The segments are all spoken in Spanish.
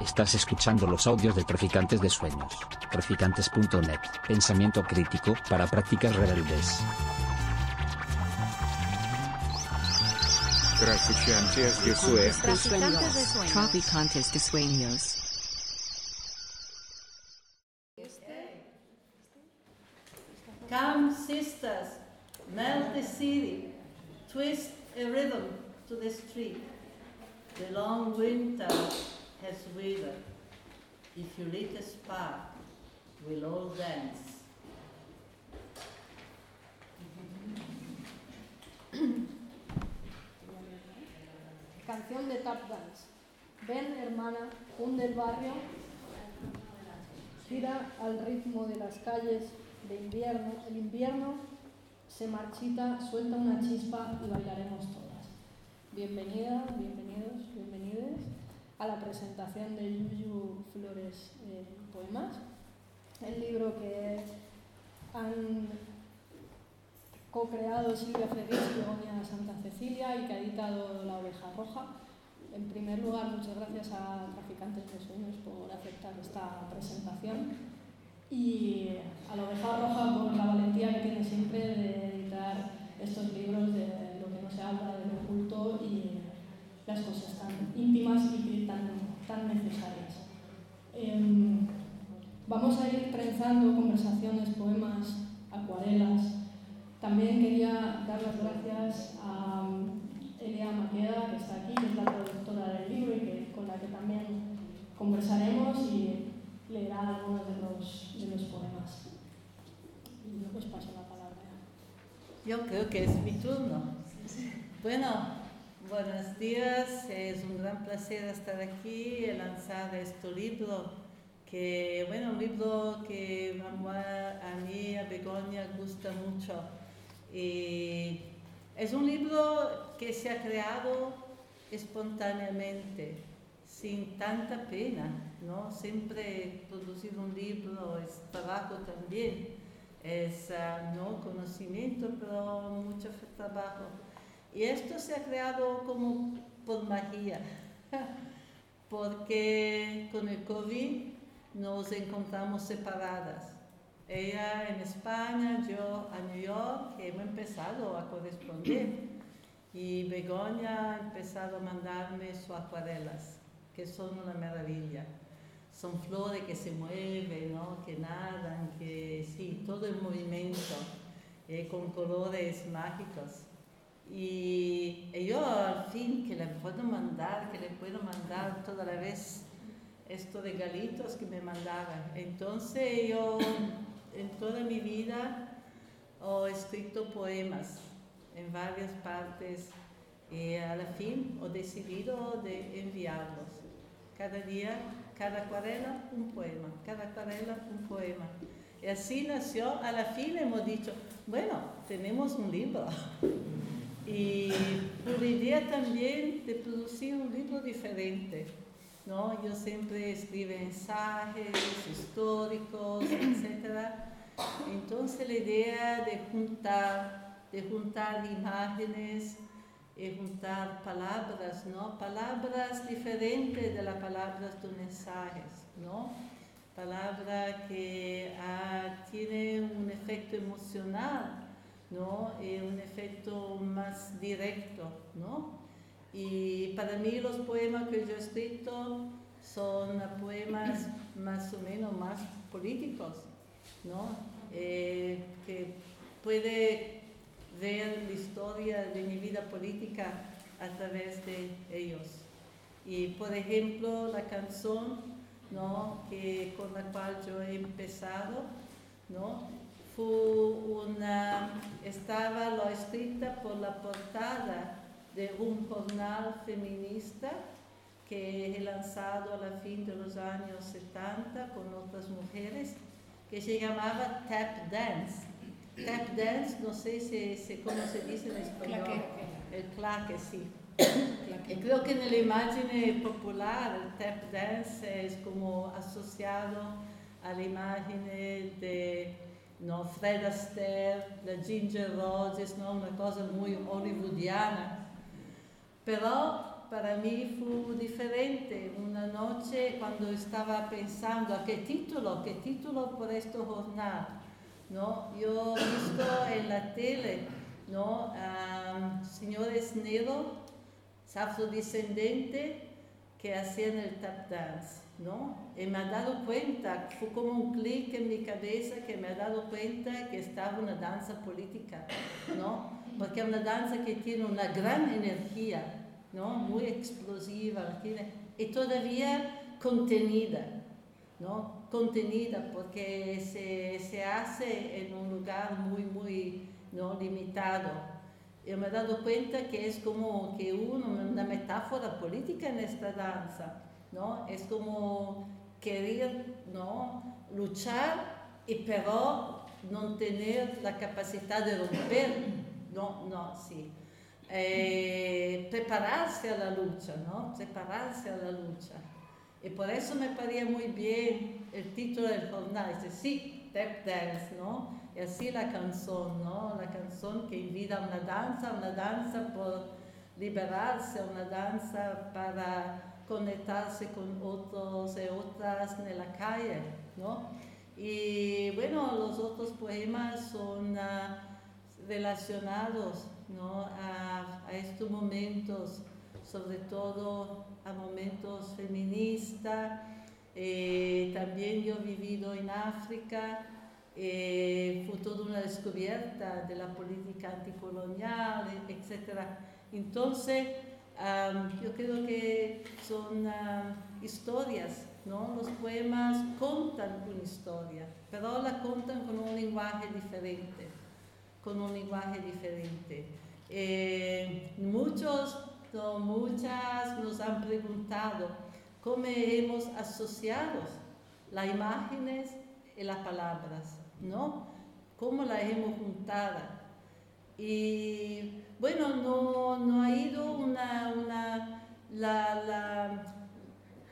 Estás escuchando los audios de Traficantes de Sueños. Traficantes.net. Pensamiento crítico para prácticas rebeldes. Traficantes de Sueños. Traficantes de sueños. Traficantes de sueños. Come, sisters, melt the city, twist a rhythm to the street. The long winter has withered. If you lit a spark, we'll all dance. Canción de Tap Dance. Ven, hermana, hunde el barrio, gira al ritmo de las calles de invierno. El invierno se marchita, suelta una chispa y bailaremos todas. Bienvenida, bienvenidos, bienvenides a la presentación de Yuyu Flores eh, Poemas, el libro que han co-creado Silvia Fredis y Begoña Santa Cecilia y que ha editado La Oveja Roja. En primer lugar, muchas gracias a Traficantes de Sueños por aceptar esta presentación y a La Oveja Roja por la valentía que tiene siempre de editar estos libros de lo que no se habla, de lo oculto y las cosas tan íntimas y tan, tan necesarias. Em, vamos a ir trenzando conversaciones, poemas, acuarelas. También quería dar las gracias a um, Elia Maqueda, que está aquí, que es la traductora del libro y que, con la que también conversaremos y leerá algunos de los, de los poemas. Y luego os paso la palabra. Yo creo que es mi turno. Bueno, buenos días. Es un gran placer estar aquí y lanzar este libro. Que, bueno, un libro que a mí, a Begoña, gusta mucho. Y es un libro que se ha creado espontáneamente, sin tanta pena, ¿no? Siempre producir un libro es trabajo también, es uh, no conocimiento, pero mucho trabajo. Y esto se ha creado como por magia, porque con el COVID nos encontramos separadas. Ella en España, yo a New York, hemos empezado a corresponder. Y Begoña ha empezado a mandarme sus acuarelas, que son una maravilla. Son flores que se mueven, ¿no? que nadan, que sí, todo en movimiento, eh, con colores mágicos. Y, yo al fin que le puedo mandar, que le puedo mandar toda la vez estos regalitos que me mandaban. Entonces yo en toda mi vida he escrito poemas en varias partes y a la fin he decidido de enviarlos. Cada día, cada acuarela, un poema, cada acuarela, un poema. Y así nació, a la fin hemos dicho, bueno, tenemos un libro. Y la idea también de producir un libro diferente. ¿no? Yo siempre escribo ensayos históricos, etc. Entonces la idea de juntar, de juntar imágenes y juntar palabras, ¿no? Palabras diferentes de las palabras de mensajes, ¿no? Palabras que ah, tienen un efecto emocional, ¿no? Y un efecto más directo, ¿no? Y para mí los poemas que yo he escrito son poemas más o menos más políticos, ¿no? Eh, que puede ver la historia de mi vida política a través de ellos. Y por ejemplo, la canción ¿no? que, con la cual yo he empezado, ¿no? Fue una, estaba lo escrita por la portada de un jornal feminista que he lanzado a la fin de los años 70 con otras mujeres, que se llamaba Tap Dance. Tap Dance, no sé si, si cómo se dice en español. El claque, sí. Y creo que en la imagen popular el tap dance es como asociado a la imagen de no, Fred Astaire, la Ginger Rogers, ¿no? una cosa muy hollywoodiana. Pero para mí fue diferente. Una noche cuando estaba pensando a qué título, qué título por este jornal, ¿no? Yo he visto en la tele, ¿no? Um, señores negros, afrodescendentes, que hacían el tap dance, ¿no? Y me ha dado cuenta, fue como un clic en mi cabeza que me ha dado cuenta que estaba una danza política, ¿no? Porque es una danza que tiene una gran energía, ¿no? muy explosiva y todavía contenida, ¿no? contenida porque se, se, hace en un lugar muy, muy ¿no? limitado. Yo me he dado cuenta que es como que uno, una metáfora política en esta danza, ¿no? Es como querer, ¿no? Luchar y pero no tener la capacidad de romper, no, no, sí eh, prepararse a la lucha, ¿no? Prepararse a la lucha. Y por eso me parecía muy bien el título del jornal, dice, sí, tap dance, ¿no? Y así la canción, ¿no? La canción que invita a una danza, una danza por liberarse, una danza para conectarse con otros y otras en la calle, ¿no? Y bueno, los otros poemas son uh, relacionados ¿no? a, a, estos momentos, sobre todo a momentos feministas. Eh, también yo he vivido en África, eh, fue toda una descubierta de la política anticolonial, etc. Entonces, yo creo que son historias, ¿no? Los poemas contan una historia, pero la contan con un lenguaje diferente, con un lenguaje diferente. Eh, muchos o muchas nos han preguntado cómo hemos asociado las imágenes y las palabras, ¿no? ¿Cómo las hemos juntado? Y bueno, no, no ha ido una, una la, la,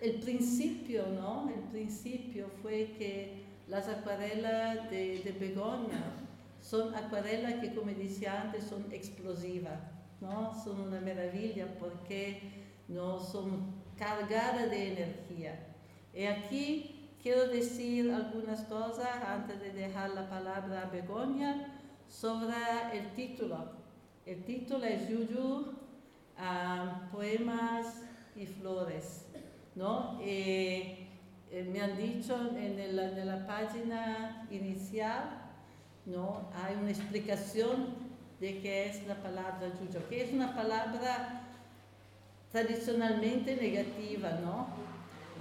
el principio, ¿no? El principio fue que las acuarelas de, de Begoña son acuarelas que, como decía antes, son explosivas, ¿no? Son una maravilla porque no son cargadas de energía. Y aquí quiero decir algunas cosas antes de dejar la palabra a Begoña sobre el título. El título es Yuyu, ah, Poemas y Flores, ¿no? Eh, me han dicho en, en la página inicial ¿no? Hay una explicación de qué es la palabra yuyo, que es una palabra tradicionalmente negativa, ¿no?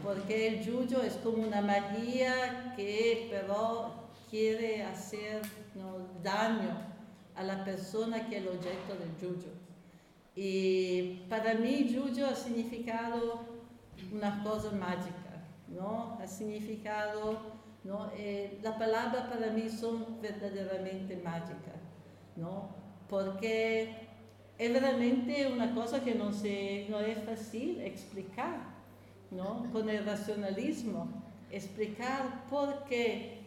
Porque el yuyo es como una magia que pero quiere hacer daño a la persona que es el objeto del yuyo. Y para mí yuyo ha significado una cosa mágica, ¿no? Ha significado ¿no? Eh, las palabras para mí son verdaderamente mágicas, ¿no? porque es realmente una cosa que no, se, no es fácil explicar ¿no? con el racionalismo, explicar por qué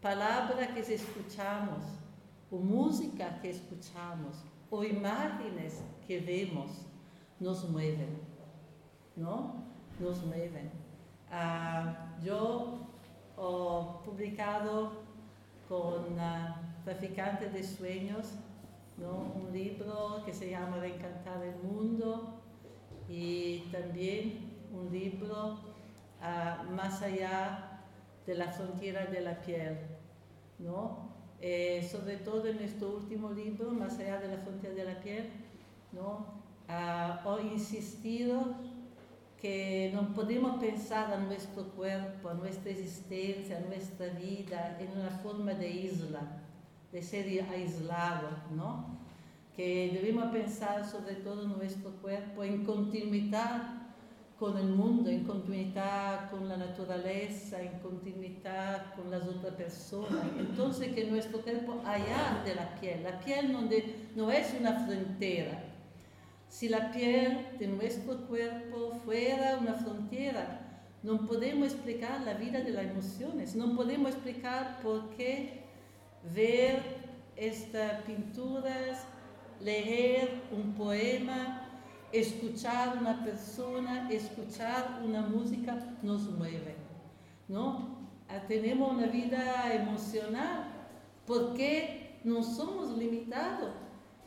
palabras que escuchamos, o música que escuchamos, o imágenes que vemos, nos mueven, ¿no? Nos mueven. Ah, yo He publicado con uh, Traficantes de Sueños ¿no? un libro que se llama Reencantar el Mundo y también un libro uh, más allá de la frontera de la piel. ¿no? Eh, sobre todo en este último libro, Más allá de la frontera de la piel, ¿no? He insistido que no podemos pensar a nuestro cuerpo, a nuestra existencia, a nuestra vida en una forma de isla, de ser aislado, ¿no? Que debemos pensar sobre todo nuestro cuerpo en continuidad con el mundo, en continuidad con la naturaleza, en continuidad con las otras personas. Entonces que nuestro cuerpo allá de la piel, la piel donde no es una frontera, si la piel de nuestro cuerpo fuera una frontera, no podemos explicar la vida de las emociones, no podemos explicar por qué ver estas pinturas, leer un poema, escuchar una persona, escuchar una música nos mueve, ¿no? Ah, tenemos una vida emocional porque no somos limitados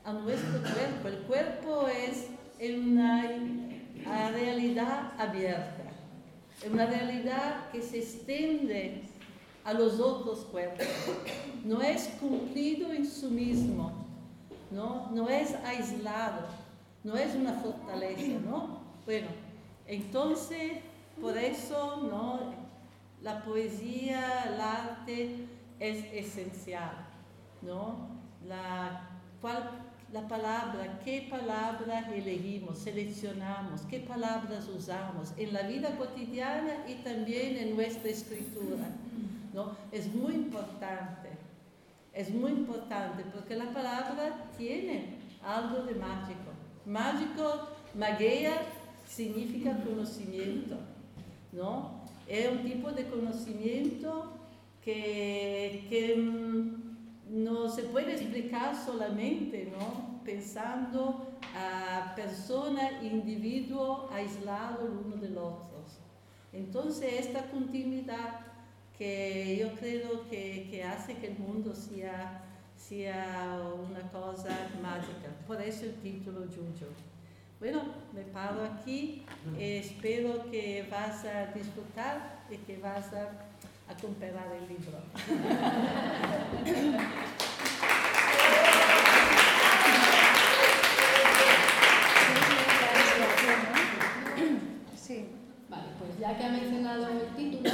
a nuestro cuerpo. El cuerpo es una realidad abierta, es una realidad que se extiende a los otros cuerpos. No es cumplido en sí mismo, no, no es aislado, no es una fortaleza, ¿no? Bueno, entonces, por eso, ¿no? La poesía, el arte es esencial, ¿no? La, la palabra, qué palabras elegimos, seleccionamos, qué palabras usamos en la vida cotidiana y también en nuestra escritura. ¿no? Es muy importante, es muy importante porque la palabra tiene algo de mágico. Mágico, magia significa conocimiento, ¿no? Es un tipo de conocimiento que, que mm, no se puede explicar solamente, ¿no? Pensando a persona, individuo aislado el uno del otro. Entonces, esta continuidad que yo creo que, que hace que el mundo sea, sea una cosa mágica. Por eso el título Juju. Bueno, me paro aquí. espero que vas a disfrutar y que vas a, a comprar el libro. Sí. Vale, pues ya que ha mencionado el título,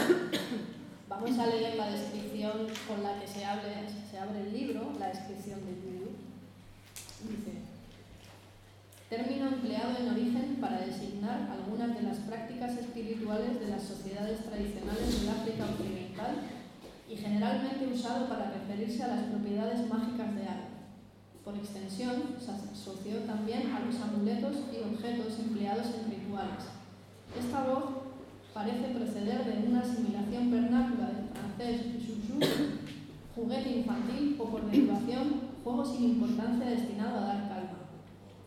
Vamos a leer la descripción con la que se abre, se abre el libro, la descripción del libro. Dice, término empleado en origen para designar algunas de las prácticas espirituales de las sociedades tradicionales del África Occidental y generalmente usado para referirse a las propiedades mágicas de algo. Por extensión, se asoció también a los amuletos y objetos empleados en rituales. Esta voz parece proceder de una asimilación vernácula del francés juguete infantil o por derivación, juego sin importancia destinado a dar calma.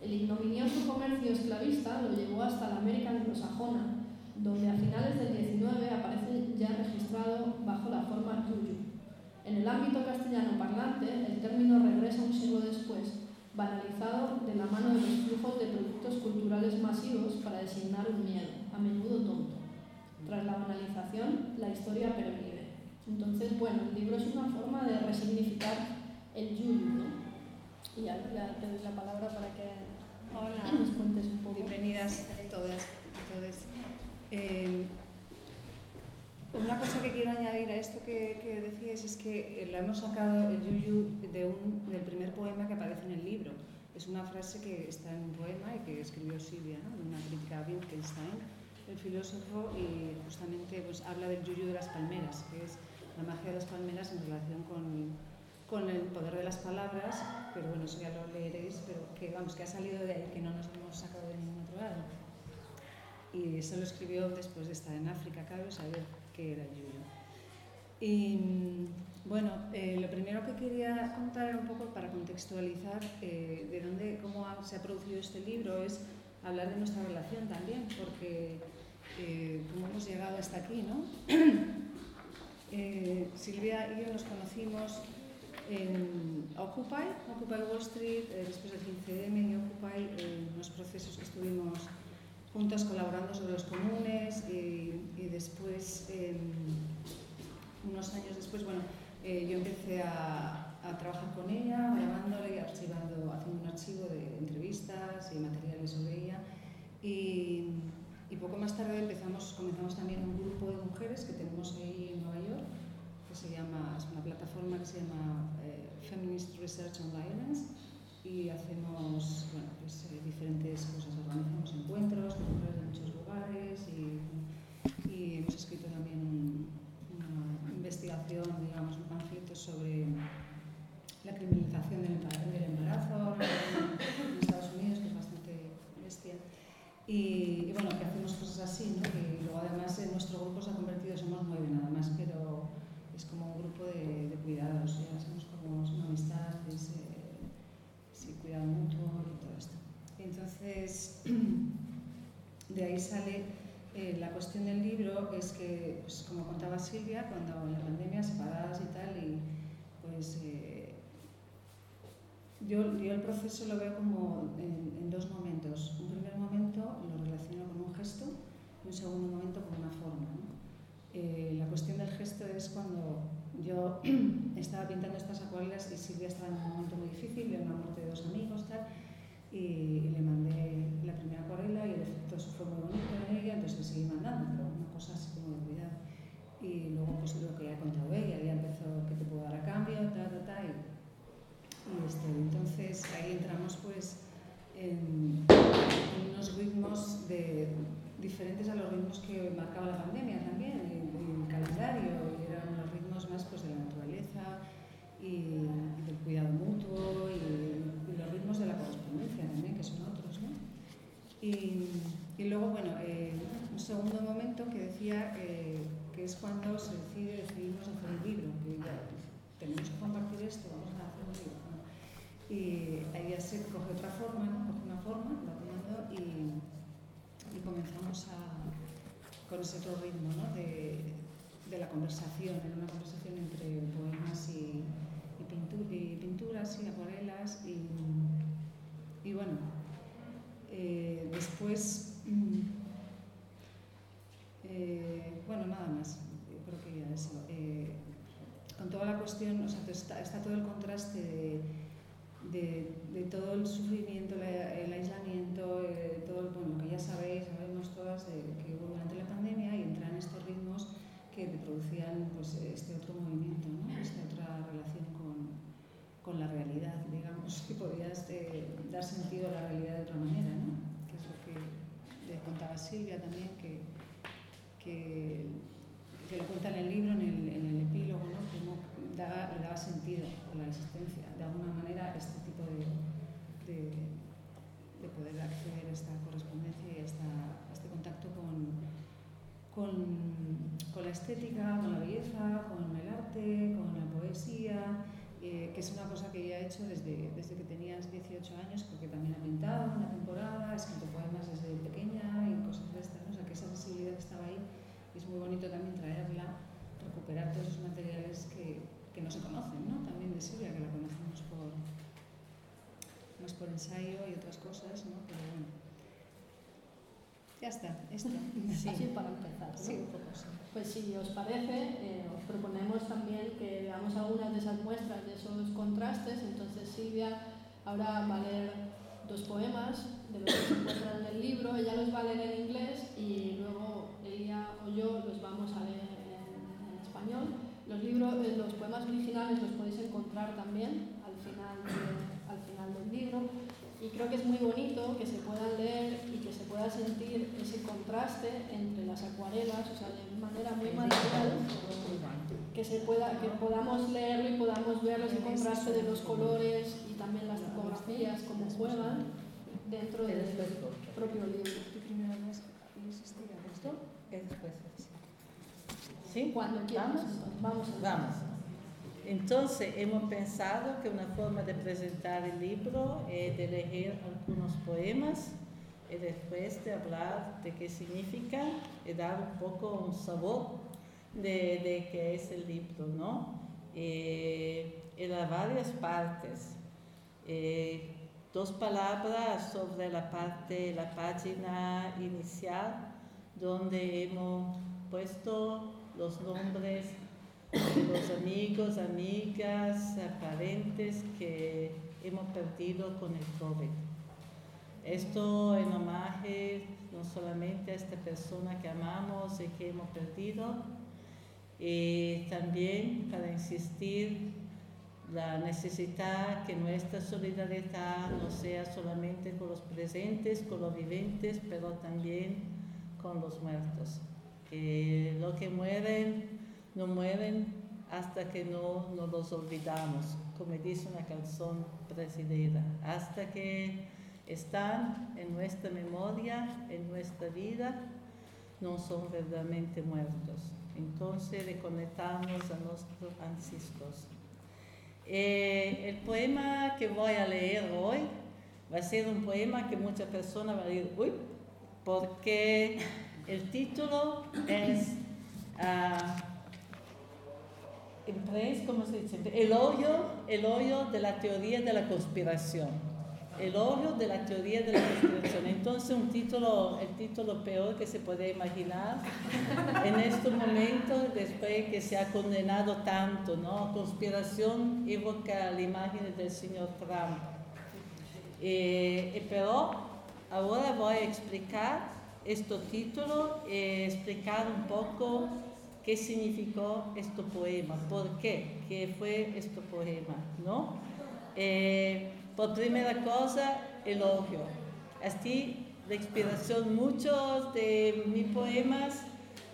El ignominioso comercio esclavista lo llevó hasta la América anglosajona, donde a finales del 19 aparece ya registrado bajo la forma yuyu. En el ámbito castellano parlante, el término regresa un siglo después, banalizado de la mano de los flujos de productos culturales masivos para designar un miedo, a menudo tonto. Tras la banalización, la historia pervive. Entonces, bueno, el libro es una forma de resignificar el yuyu, ¿no? Y ya, te doy la palabra para que Hola. nos cuentes un poco. Bienvenidas todas y todos. Eh, una cosa que quiero añadir a esto que, que decías es que eh, lo hemos sacado el yuyu de un, del primer poema que aparece en el libro. Es una frase que está en un poema y que escribió Silvia, ¿no? de una crítica a Wittgenstein el filósofo y justamente pues, habla del yuyu de las palmeras, que es la magia de las palmeras en relación con, con el poder de las palabras, pero bueno, eso ya lo leeréis, pero que vamos, que ha salido de ahí, que no nos hemos sacado de ningún otro lado. Y eso lo escribió después de estar en África, claro, saber qué era el yuyu. Y bueno, eh, lo primero que quería contar un poco para contextualizar eh, de dónde, cómo ha, se ha producido este libro, es hablar de nuestra relación también, porque eh, cómo hemos llegado hasta aquí, ¿no? eh, Silvia y yo nos conocimos en Occupy, Occupy Wall Street, eh, después del 15M y Occupy, en unos procesos que estuvimos juntas colaborando sobre los comunes y, y después, unos años después, bueno, eh, yo empecé a, a, trabajar con ella, grabándole archivando, haciendo un archivo de entrevistas y materiales sobre ella. Y, y poco más tarde empezamos, comenzamos también un grupo de mujeres que tenemos ahí en Nueva York, que se llama, es una plataforma que se llama eh, Feminist Research on Violence y hacemos bueno, pues, eh, diferentes cosas, organizamos encuentros con mujeres de muchos lugares y, y hemos escrito también un, una investigación, digamos, un panfleto sobre criminalización del embarazo en Estados Unidos, que es bastante bestia. Y, y, bueno, que hacemos cosas así, ¿no? Que luego además en nuestro grupo se ha convertido, somos nueve nada más, pero es como un grupo de, de cuidados, ya somos como una amistad, es, eh, cuidado mutuo y todo esto. Entonces, de ahí sale eh, la cuestión del libro, es que, pues, como contaba Silvia, cuando yo, yo el proceso lo veo como en, en dos momentos. Un primer momento lo relaciono con un gesto y un segundo momento con una forma. ¿no? Eh, la cuestión del gesto es cuando yo estaba pintando estas acuarelas y Silvia estaba en un momento muy difícil, de una muerte de dos amigos, tal, y, y le mandé la primera acuarela y el efecto fue muy bonito en ella, entonces le seguí mandando, pero una cosa así como de cuidado. Y luego pues lo que ya contado ella, ya empezó que te puedo dar a cambio, ta, ta, ta, y este, entonces ahí entramos pues en, en unos ritmos de, diferentes a los ritmos que marcaba la pandemia también, y el calendario, y eran los ritmos más pues, de la naturaleza y, y del cuidado mutuo y, y, los ritmos de la correspondencia también, que son otros. ¿no? Y, y luego, bueno, eh, un segundo momento que decía eh, que es cuando se decide, decidimos hacer un libro, que ya tenemos que compartir esto, vamos a hacer un libro. ¿no? Y ahí ya se coge otra forma, ¿no? coge una forma, va tomando y y comenzamos a, con ese otro ritmo ¿no? de, de, la conversación, en una conversación entre poemas y, y, pintu y pinturas y acuarelas y, y bueno, eh, después, mm, eh, bueno, nada más, yo creo que ya eso. Eh, con toda la cuestión, o sea, está, está todo el contraste de de, de, todo el sufrimiento, la, el aislamiento, eh, todo bueno, que ya sabéis, sabemos todas eh, que hubo durante la pandemia y entran estos ritmos que producían pues, este otro movimiento, ¿no? esta otra relación con, con la realidad, digamos, que podías eh, dar sentido a la realidad de otra manera, ¿no? que es lo que le contaba Silvia también, que, que, que lo cuenta en el libro, en el, en el epílogo, ¿no? Como daba, le daba sentido a la existencia, de alguna manera, este tipo de, de, de poder acceder a esta correspondencia y a, esta, a este contacto con, con, con, la estética, con la belleza, con el arte, con la poesía, eh, que es una cosa que ella ha hecho desde, desde que tenías 18 años, porque también ha pintado una temporada, ha escrito poemas desde pequeña y cosas de estas, ¿no? o sea que esa sensibilidad estaba ahí y es muy bonito también traerla, recuperar todos esos materiales que, que no se conocen, ¿no? También de Silvia, que la conocemos por, más por ensayo y otras cosas, ¿no? Pero bueno. Ya está, esto. Sí. Así para empezar, ¿no? Sí, un poco sí. Pues si os parece, eh, os proponemos también que veamos algunas de esas muestras, de esos contrastes. Entonces Silvia ahora va a leer dos poemas de los que se encuentran en el libro. Ella los va a leer en inglés y luego ella o yo los vamos a leer en, en español. Los, libros, eh, los poemas originales los podéis encontrar también al final, de, al final del libro y creo que es muy bonito que se puedan leer y que se pueda sentir ese contraste entre las acuarelas, o sea, de manera muy material, que, se pueda, que podamos leerlo y podamos ver ese contraste de los colores y también las tipografías, cómo juegan dentro del propio libro. ¿Tu primera vez existirá esto? Después, ¿Sí? Cuando quieras, vamos. Vamos. Entonces, hemos pensado que una forma de presentar el libro es de leer algunos poemas y después de hablar de qué significa y dar un poco un sabor de, de qué es el libro, ¿no? Eh, en varias partes. Eh, dos palabras sobre la parte, la página inicial, donde hemos puesto los nombres los amigos, amigas, parentes que hemos perdido con el COVID. Esto en homenaje no solamente a esta persona que amamos y que hemos perdido, y también para insistir la necesidad que nuestra solidaridad no sea solamente con los presentes, con los viventes, pero también con los muertos. Que lo que mueren no mueren hasta que no nos los olvidamos, como dice una canción brasileña, hasta que están en nuestra memoria, en nuestra vida, no son verdaderamente muertos. Entonces reconectamos a nuestros ancestros. Eh, el poema que voy a leer hoy va a ser un poema que muchas personas van a decir, uy, porque El título es ah, en ¿cómo se dice? El hoyo, el hoyo de la teoría de la conspiración. El hoyo de la teoría de la conspiración. Entonces, un título, el título peor que se puede imaginar en este momento, después que se ha condenado tanto, ¿no? Conspiración evoca la imagen del señor Trump. Eh, eh, pero ahora voy a explicar este título, eh, explicar un poco qué significó este poema, por qué, qué fue este poema, ¿no? Eh, por primera cosa, elogio. Así, la inspiración, muchos de mis poemas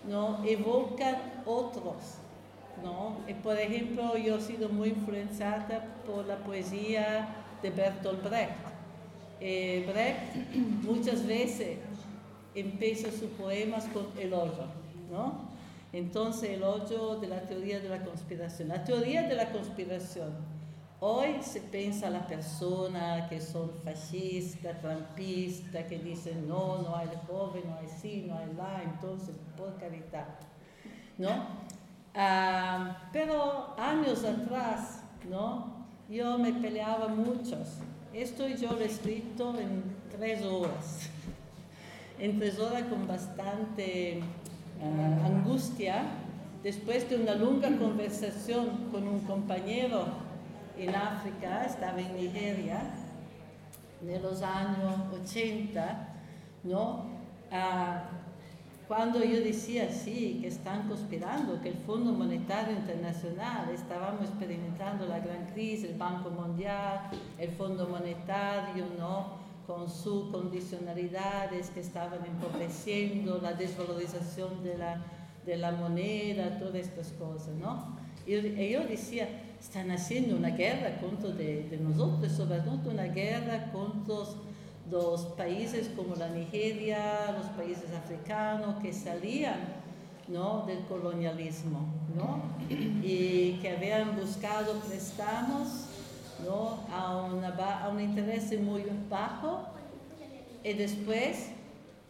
¿no? evocan otros. ¿no? Y por ejemplo, yo he sido muy influenciada por la poesía de Bertolt Brecht. Eh, Brecht muchas veces empieza sus poemas con elogio, ¿no? Entonces, el hoyo de la teoría de la conspiración. La teoría de la conspiración. Hoy se piensa la persona que son fascistas, trampistas, que dicen no, no hay joven, no hay sí, no hay la, entonces, por caridad. ¿No? Ah, pero años atrás, ¿no? Yo me peleaba muchos. Esto yo lo he escrito en tres horas. En tres horas con bastante uh, angustia después de una larga conversación con un compañero en África, estaba en Nigeria, en los años 80, ¿no? Uh, cuando yo decía, sí, que están conspirando, que el Fondo Monetario Internacional, estábamos experimentando la gran crisis, el Banco Mundial, el Fondo Monetario, ¿no? Con sus condicionalidades que estaban empobreciendo, la desvalorización de la, de la moneda, todas estas cosas, ¿no? Y, yo decía, están haciendo una guerra contra de, de nosotros, sobre todo una guerra contra los países como la Nigeria, los países africanos que salían ¿no? del colonialismo ¿no? y que habían buscado préstamos ¿no? a, una, a un interés muy bajo y después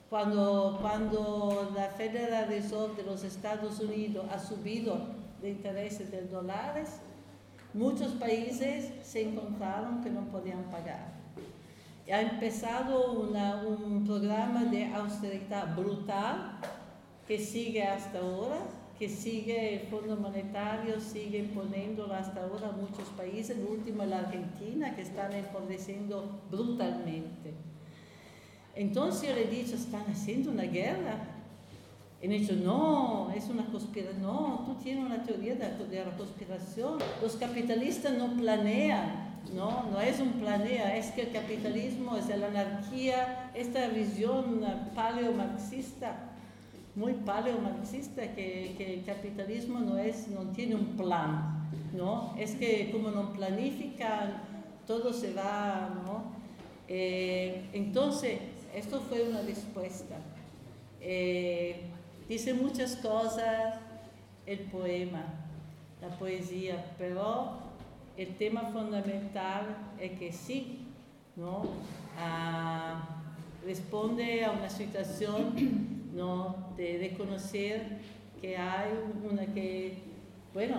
cuando, cuando la Federal Reserve de los Estados Unidos ha subido de intereses de dólares, muchos países se encontraron que no podían pagar. Ha empezado una, un programa de austeridad brutal que sigue hasta ahora que sigue el Fondo Monetario, sigue poniéndolo hasta ahora muchos países, el último la Argentina, que están empobreciendo brutalmente. Entonces yo le he dicho, están haciendo una guerra. Y han dicho, no, es una conspiración, no, tú tienes una teoría de, de la conspiración. Los capitalistas no planean, no, no es un planea, es que el capitalismo es la anarquía, esta visión paleo-marxista muy paleomarxista que, que el capitalismo no, es, no tiene un plan, ¿no? Es que como no planifican, todo se va, ¿no? Eh, entonces, esto fue una respuesta. Eh, dice muchas cosas el poema, la poesía, pero el tema fundamental es que sí, ¿no? Ah, responde a una situación ¿no? de reconocer que hay una que, bueno,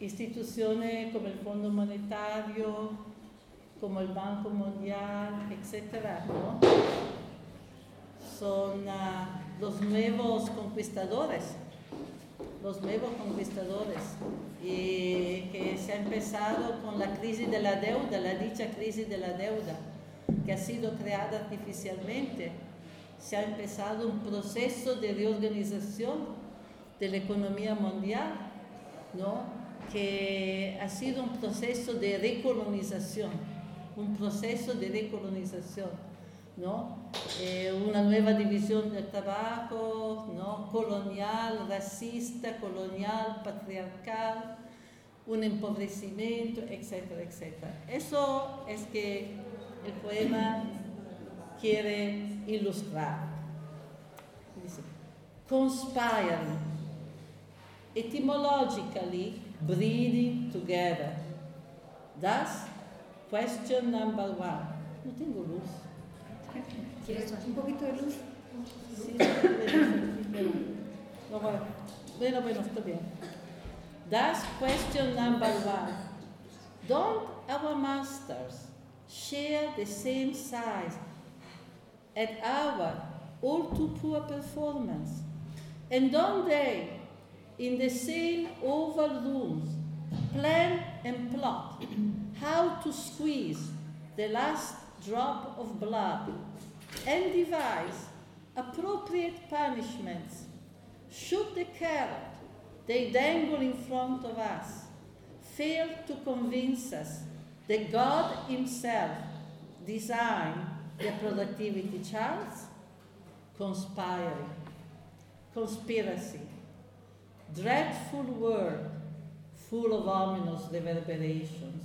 instituciones como el Fondo Monetario, como el Banco Mundial, etcétera, son uh, los nuevos conquistadores, los nuevos conquistadores, y que se ha empezado con la crisis de la deuda, la dicha crisis de la deuda, que ha sido creada artificialmente se ha empezado un proceso de reorganización de la economía mundial, ¿no? que ha sido un proceso de recolonización, un proceso de recolonización, ¿no? Eh, una nueva división del trabajo, ¿no? colonial, racista, colonial, patriarcal, un empobrecimiento, etcétera, etcétera. Eso es que el poema quiere ilustrar. Dice, conspire, etymologically breathing together. Thus, question number one. No tengo luz. ¿Quieres un poquito de luz? Sí, no, bueno, bueno, bueno, está bien. That's question number one. Don't our masters share the same size at our all too poor performance? And don't they, in the same oval rooms, plan and plot how to squeeze the last drop of blood and devise appropriate punishments should the carrot they dangle in front of us fail to convince us that God Himself designed the productivity charts? Conspiring, conspiracy, dreadful word full of ominous reverberations,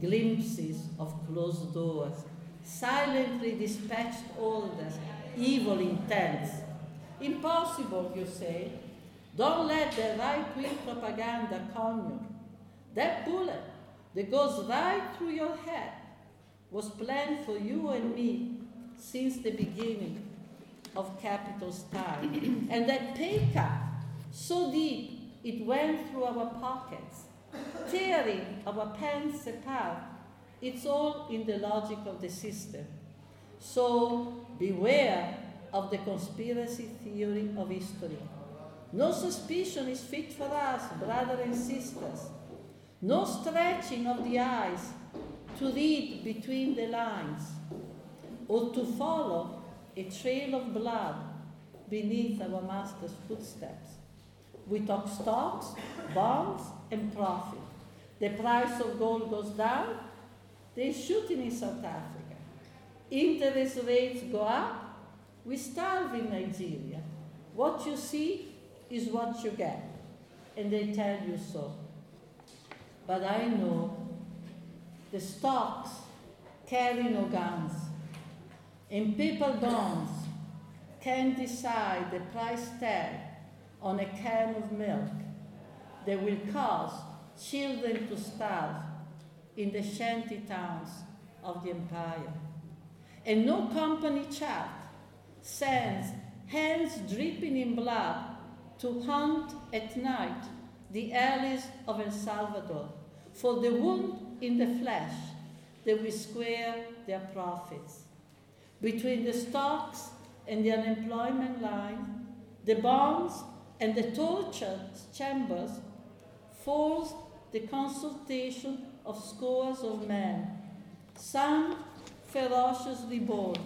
glimpses of closed doors, silently dispatched orders, evil intents. Impossible, you say. Don't let the right wing propaganda con you. That bullet that goes right through your head was planned for you and me since the beginning of capital's time. and that pay cut, so deep it went through our pockets, tearing our pants apart, it's all in the logic of the system. So beware of the conspiracy theory of history. No suspicion is fit for us, brothers and sisters. No stretching of the eyes to read between the lines or to follow a trail of blood beneath our master's footsteps. We talk stocks, bonds, and profit. The price of gold goes down, they shooting in South Africa. Interest rates go up, we starve in Nigeria. What you see is what you get, and they tell you so. But I know the stocks carry no guns, and paper bonds can decide the price tag on a can of milk that will cause children to starve in the shanty towns of the empire. And no company chart sends hands dripping in blood to hunt at night the alleys of El Salvador for the wound in the flesh that will square their profits. Between the stocks and the unemployment line, the bonds and the torture chambers falls the consultation of scores of men, some ferociously bold,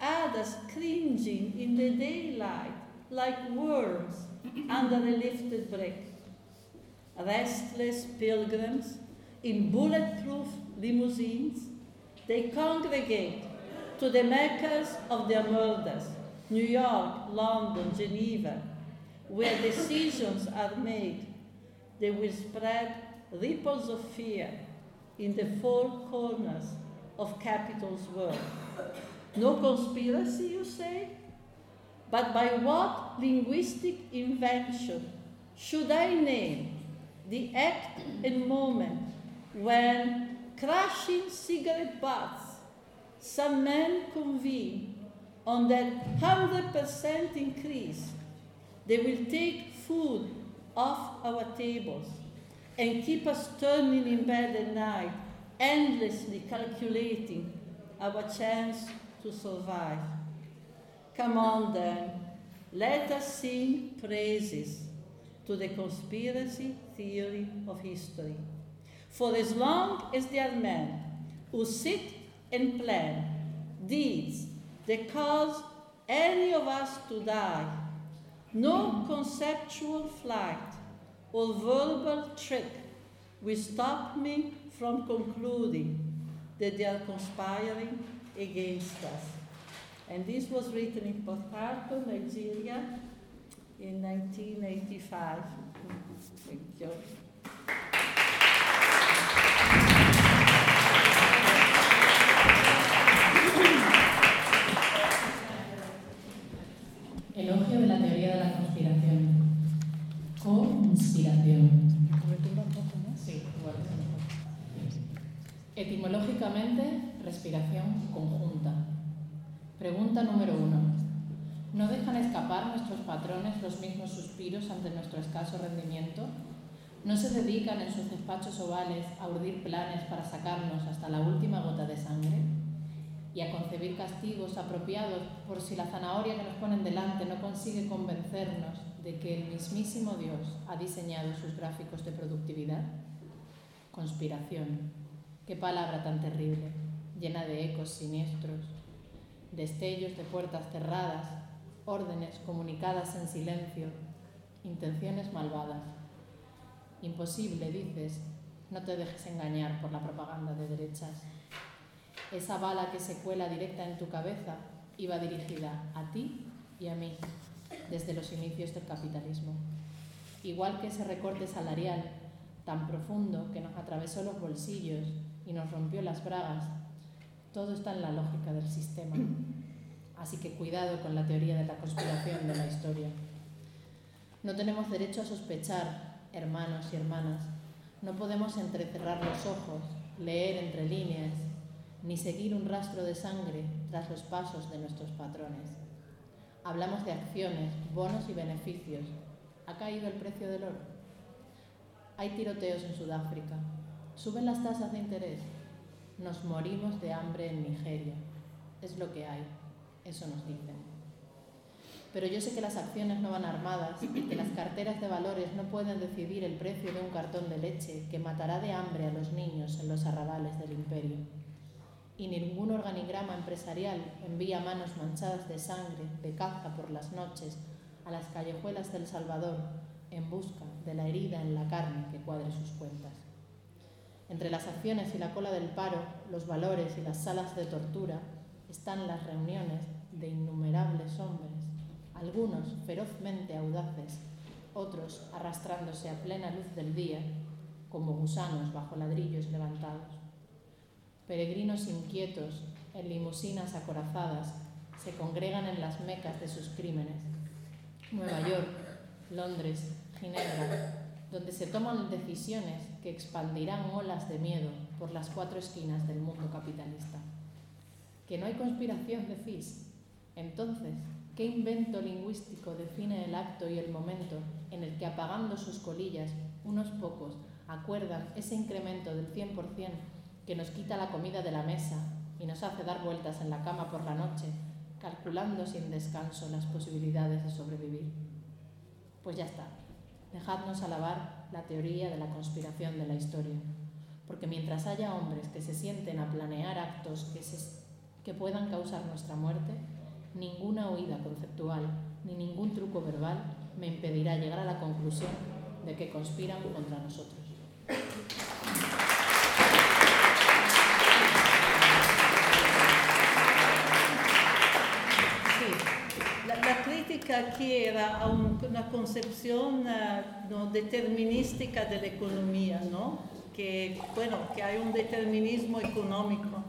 others cringing in the daylight like worms under a lifted brick. Restless pilgrims in bulletproof limousines, they congregate to the meccas of their murders New York, London, Geneva, where decisions are made. They will spread ripples of fear in the four corners of capital's world. No conspiracy, you say? But by what linguistic invention should I name the act and moment when, crushing cigarette butts, some men convene on that 100% increase? They will take food off our tables and keep us turning in bed at night, endlessly calculating our chance to survive. Come on then, let us sing praises to the conspiracy theory of history. For as long as there are men who sit and plan deeds that cause any of us to die, no conceptual flight or verbal trick will stop me from concluding that they are conspiring against us. And this was written in Port Harcourt, Nigeria, in 1985. Thank you. Sí, igual mejor. Etimológicamente, respiración conjunta. Pregunta número uno. ¿No dejan escapar nuestros patrones los mismos suspiros ante nuestro escaso rendimiento? ¿No se dedican en sus despachos ovales a urdir planes para sacarnos hasta la última gota de sangre? ¿Y a concebir castigos apropiados por si la zanahoria que nos ponen delante no consigue convencernos de que el mismísimo Dios ha diseñado sus gráficos de productividad? Conspiración. Qué palabra tan terrible, llena de ecos siniestros, destellos de puertas cerradas, órdenes comunicadas en silencio, intenciones malvadas. Imposible, dices, no te dejes engañar por la propaganda de derechas. Esa bala que se cuela directa en tu cabeza iba dirigida a ti y a mí desde los inicios del capitalismo. Igual que ese recorte salarial tan profundo que nos atravesó los bolsillos y nos rompió las bragas, todo está en la lógica del sistema. Así que cuidado con la teoría de la conspiración de la historia. No tenemos derecho a sospechar, hermanos y hermanas. No podemos entrecerrar los ojos, leer entre líneas, ni seguir un rastro de sangre tras los pasos de nuestros patrones. Hablamos de acciones, bonos y beneficios. ¿Ha caído el precio del oro? Hay tiroteos en Sudáfrica. Suben las tasas de interés. Nos morimos de hambre en Nigeria. Es lo que hay. Eso nos dicen. Pero yo sé que las acciones no van armadas y que las carteras de valores no pueden decidir el precio de un cartón de leche que matará de hambre a los niños en los arrabales del imperio. Y ningún organigrama empresarial envía manos manchadas de sangre, de caza por las noches, a las callejuelas del Salvador en busca de la herida en la carne que cuadre sus cuentas. Entre las acciones y la cola del paro, los valores y las salas de tortura están las reuniones de innumerables hombres, algunos ferozmente audaces, otros arrastrándose a plena luz del día como gusanos bajo ladrillos levantados. Peregrinos inquietos en limusinas acorazadas se congregan en las mecas de sus crímenes. Nueva York, Londres, Ginebra, donde se toman decisiones que expandirán olas de miedo por las cuatro esquinas del mundo capitalista. Que no hay conspiración, decís. Entonces, ¿qué invento lingüístico define el acto y el momento en el que apagando sus colillas, unos pocos acuerdan ese incremento del 100% que nos quita la comida de la mesa y nos hace dar vueltas en la cama por la noche, calculando sin descanso las posibilidades de sobrevivir? Pues ya está, dejadnos alabar la teoría de la conspiración de la historia, porque mientras haya hombres que se sienten a planear actos que, se, que puedan causar nuestra muerte, ninguna oída conceptual ni ningún truco verbal me impedirá llegar a la conclusión de que conspiran contra nosotros. Aquí era una concepción uh, no, determinística de la economía, ¿no? Que, bueno, que hay un determinismo económico.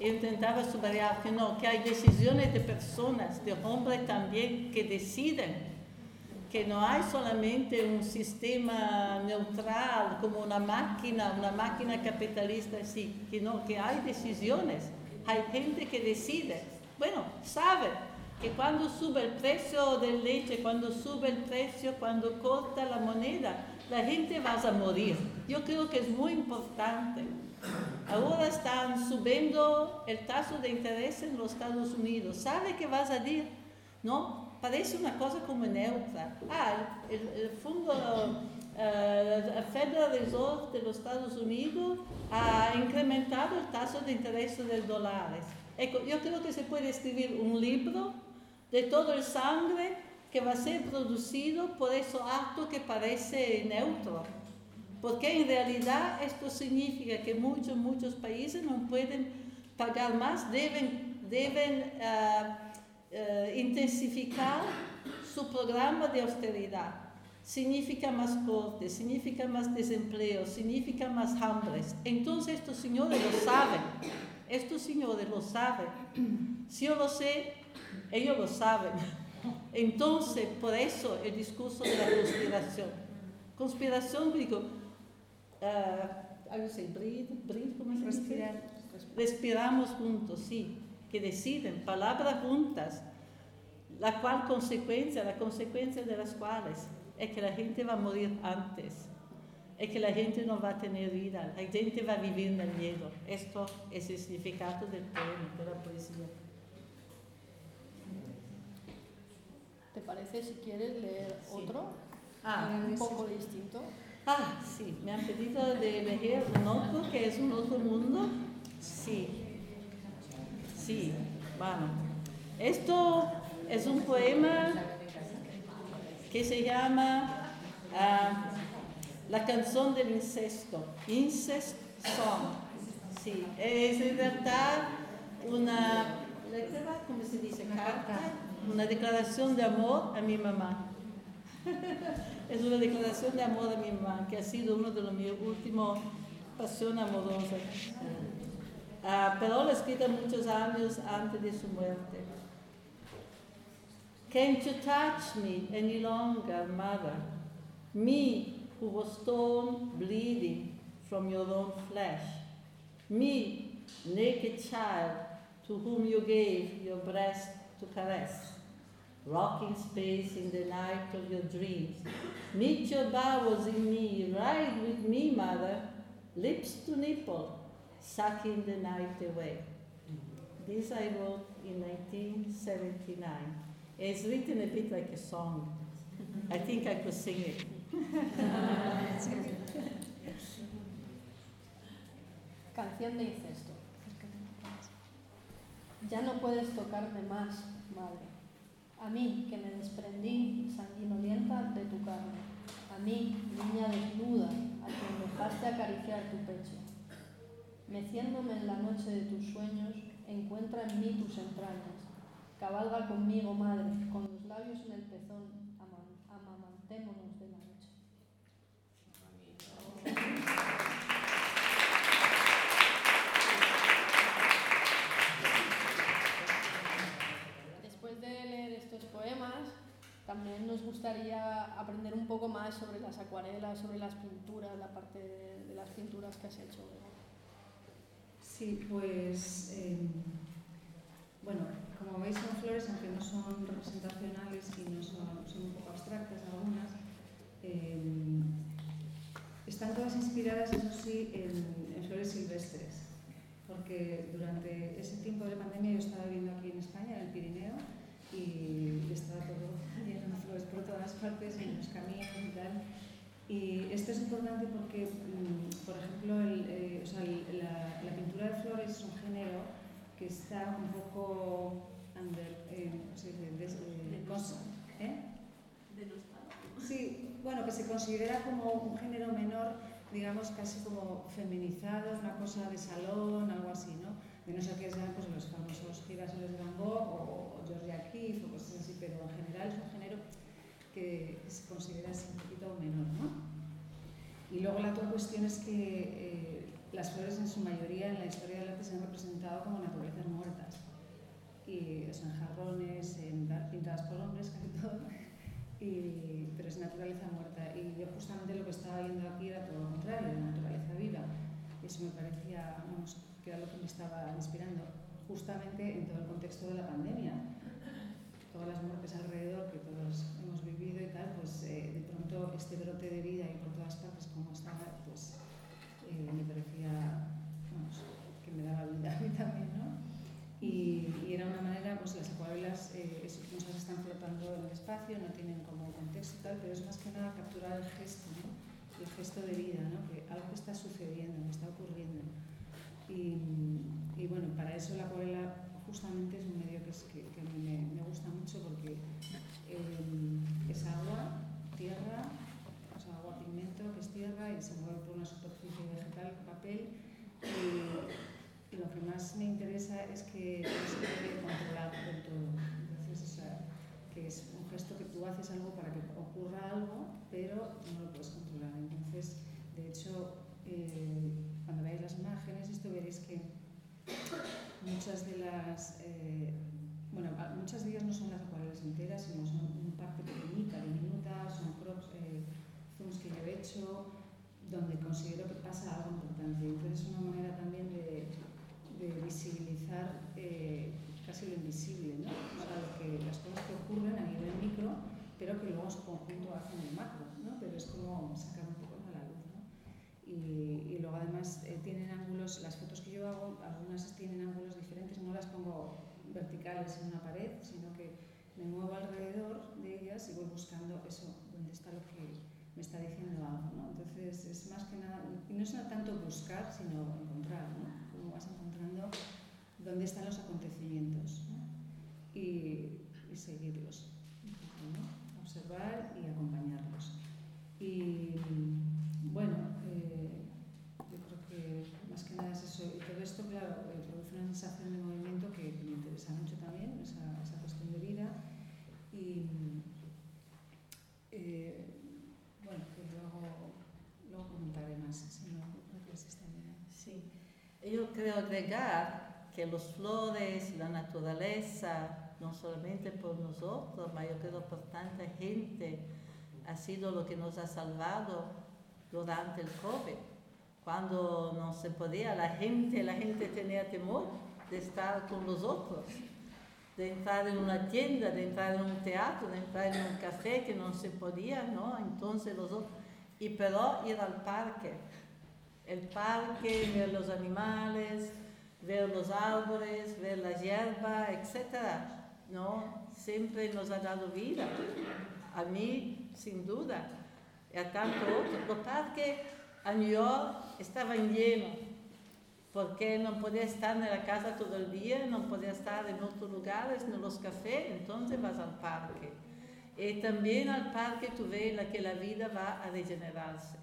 Intentaba subrayar que no, que hay decisiones de personas, de hombres también, que deciden, que no hay solamente un sistema neutral como una máquina, una máquina capitalista así, que no, que hay decisiones, hay gente que decide. Bueno, sabe, que cuando sube el precio del leche, cuando sube el precio, cuando corta la moneda, la gente va a morir. Yo creo que es muy importante. Ahora están subiendo el taso de interés en los Estados Unidos. ¿Sabe qué vas a decir? ¿No? Parece una cosa como neutra. Ah, el, el fondo, uh, Federal Reserve de los Estados Unidos ha incrementado el taso de interés de dólares. Yo creo que se puede escribir un libro de todo el sangre que va a ser producido por esos actos que parece neutro. Porque en realidad esto significa que muchos, muchos países no pueden pagar más, deben, deben uh, uh, intensificar su programa de austeridad. Significa más cortes, significa más desempleo, significa más hambres. Entonces estos señores lo saben, estos señores lo saben. Si yo lo sé, ellos lo saben. Entonces, por eso el discurso de la conspiración. Conspiración, digo, uh, breathe, breathe, ¿cómo se Respirar. Respiramos juntos, sí. que deciden palabras juntas, la cual consecuencia, la consecuencia de las cuales es que la gente va a morir antes, es que la gente no va a tener vida, la gente va a vivir en el miedo. Esto es el significado del poema, de la poesía. ¿Te parece si quieres leer Sí. otro? Ah, un poco distinto. Ah, sí, me han pedido de elegir un otro que es un otro mundo. Sí, sí, bueno. Esto es un poema que se llama ah, La canción del incesto, Incest Song. Sí, es en verdad una, ¿cómo se dice? Carta, una declaración de amor a mi mamá. Es una declaración de amor a mi mamá, que ha sido uno de los mis últimos pasiones amorosas. Ah, pero la escrita muchos años antes de su muerte. Can't you touch me any longer, mother? Me who was torn, bleeding from your own flesh. Me, naked child, to whom you gave your breast to caress rocking space in the night of your dreams. Meet your bowels in me, ride with me, mother, lips to nipple, sucking the night away. This I wrote in 1979. It's written a bit like a song. I think I could sing it. Canción de incesto. Ya no puedes tocarme más, madre. A mí, que me desprendí sanguinolienta de tu carne. A mí, niña desnuda, a quien dejaste acariciar tu pecho. Meciéndome en la noche de tus sueños, encuentra en mí tus entrañas. Cabalga conmigo, madre, con los labios en el pezón, ama- amamantémonos de la noche. Después de leer estos poemas, también nos gustaría aprender un poco más sobre las acuarelas, sobre las pinturas, la parte de, las pinturas que has hecho. Sí, pues eh, bueno, como veis son flores, aunque no son representacionales y no son, son un poco abstractas algunas, eh, están todas inspiradas, eso sí, en, en flores silvestres, porque durante ese tiempo de pandemia yo estaba viviendo aquí en España, en el Pirineo, y estaba todo lleno de flores por todas partes, en los caminos y tal. Y esto es importante porque, mm, por ejemplo, el, eh, o sea, el- la, la pintura de flores es un género que está un poco under, eh, ¿cómo se dice? Des- eh, cons- ¿eh? Sí, bueno, que se considera como un género menor, digamos, casi como feminizado, una cosa de salón, algo así, ¿no? De no ser que sean pues, los famosos girasoles de Van Gogh o, o Georgia Keith o cosas así, pero en general es un género que, se considera así un poquito menor, ¿no? Y luego la otra cuestión es que eh, las flores en su mayoría en la historia del arte se han representado como naturalezas muertas. Y o sea, en jarrones, en, pintadas por hombres, casi todo. Y, pero es naturaleza muerta. Y yo justamente lo que estaba viendo aquí era todo lo contrario, de naturaleza viva. Y eso me parecía, vamos, que era lo que me estaba inspirando, justamente en todo el contexto de la pandemia. Todas las muertes alrededor que todos tal, pues eh, de pronto este brote de vida y por todas partes como estaba, pues eh, me parecía, vamos, que me daba vida a mí también, ¿no? Y, y era una manera, pues las acuarelas, eh, sabes, están flotando en el espacio, no tienen como contexto y tal, pero es más que nada capturar el gesto, ¿no? El gesto de vida, ¿no? Que algo está sucediendo, que está ocurriendo. Y, y bueno, para eso la acuarela justamente es un medio que, es, que, que me, me gusta mucho porque eh, es agua, tierra, o sea, agua, pigmento, que es tierra y se mueve por una superficie vegetal, papel. Y, y lo que más me interesa es que controlar del todo. Entonces, o sea, que es un gesto que tú haces algo para que ocurra algo, pero no lo puedes controlar. Entonces, de hecho, eh, cuando veáis las imágenes, esto veréis que muchas de las, eh, bueno, muchas de ellas no son las acuarelas enteras, sino son una parte pequeñita, diminuta, son crops, eh, zooms que yo he hecho, donde considero que pasa algo importante. Entonces es una manera también de visibilizar eh, casi lo invisible, ¿no? Sea, lo que, las cosas que ocurren a nivel micro, pero que luego en su conjunto hacen el macro, ¿no? Pero es como sacar un poco a la luz, ¿no? Y, y luego además eh, tienen ángulos, las fotos que yo hago, algunas tienen ángulos diferentes, no las pongo verticales en una pared, sino que me muevo alrededor de ellas y voy buscando eso, dónde está lo que me está diciendo algo, ¿no? Entonces es más que nada, y no es tanto buscar, sino encontrar, ¿no? Cómo vas encontrando dónde están los acontecimientos y, seguirlos, observar y acompañarlos. Y bueno, eh, yo creo que más que nada es eso. Y todo esto, claro, eh, produce una sensación de movimiento que, que me interesa mucho también, esa, esa cuestión de vida. Y eh, bueno, que luego, luego comentaré más, si no, gracias, Estelina. Sí. Yo creo que los flores, la naturaleza, no solamente por nosotros, pero yo creo por tanta gente, ha sido lo que nos ha salvado durante el COVID. Cuando no se podía, la gente, la gente tenía temor de estar con los otros, de entrar en una tienda, de entrar en un teatro, de entrar en un café que no se podía, ¿no? Entonces los otros, y pero ir al parque, el parque, ver los animales, ver los árboles, ver la hierba, etcétera, ¿no? Siempre nos ha dado vida. A mí, sin duda, y a tanto otros. Los parques a New York estaban llenos, porque no podía estar en la casa todo el día, no podía estar en otros lugares, en los cafés, entonces vas al parque. Y también al parque tú ves la que la vida va a regenerarse.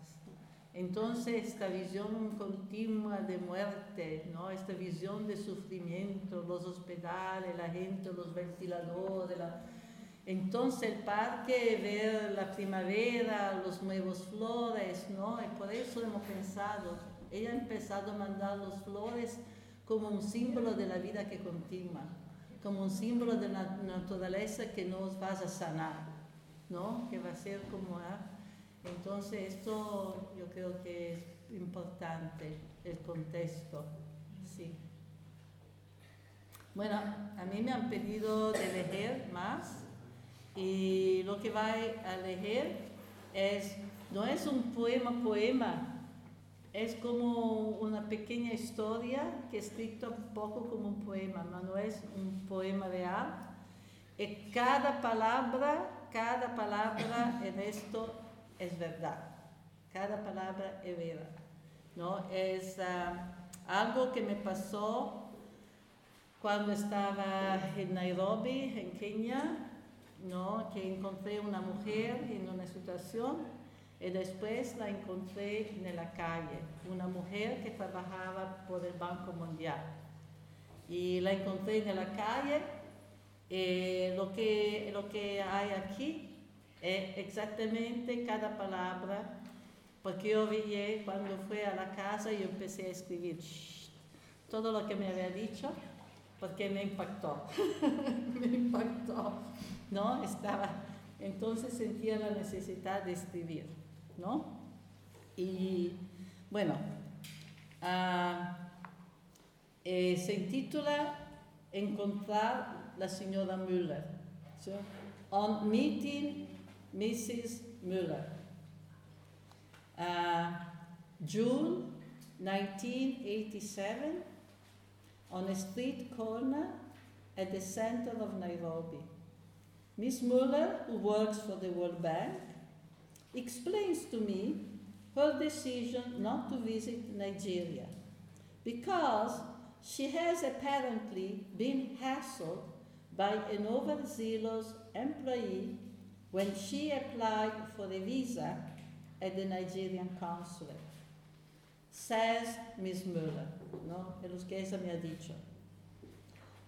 Entonces, esta visión continua de muerte, ¿no? esta visión de sufrimiento, los hospitales, la gente, los ventiladores, la... entonces el parque, ver la primavera, los nuevos flores, ¿no? y por eso hemos pensado, ella ha empezado a mandar los flores como un símbolo de la vida que continúa, como un símbolo de la naturaleza que nos va a sanar, ¿no? que va a ser como... ¿eh? Entonces, esto yo creo que es importante, el contexto. Sí. Bueno, a mí me han pedido de leer más y lo que va a leer es, no es un poema, poema, es como una pequeña historia que he escrito un poco como un poema, no es un poema real. Y cada palabra, cada palabra en esto es verdad. Cada palabra es verdad. ¿no? Es uh, algo que me pasó cuando estaba en Nairobi, en Kenia, ¿no? que encontré una mujer en una situación y después la encontré en la calle, una mujer que trabajaba por el Banco Mundial. Y la encontré en la calle. y lo, que, lo que hay aquí es exactamente cada palabra, porque yo vi cuando fui a la casa y empecé a escribir todo lo que me había dicho, porque me impactó, me impactó, ¿no? Estaba, entonces sentía la necesidad de escribir, ¿no? Y bueno, uh, eh, se intitula Encontrar la señora Müller. ¿sí? On meeting Mrs. Müller. Uh, June 1987, on a street corner at the center of Nairobi. Miss Muller, who works for the World Bank, explains to me her decision not to visit Nigeria because she has apparently been hassled by an overzealous employee when she applied for a visa at the Nigerian consulate. Says Miss Muller, no, ella me ha dicho.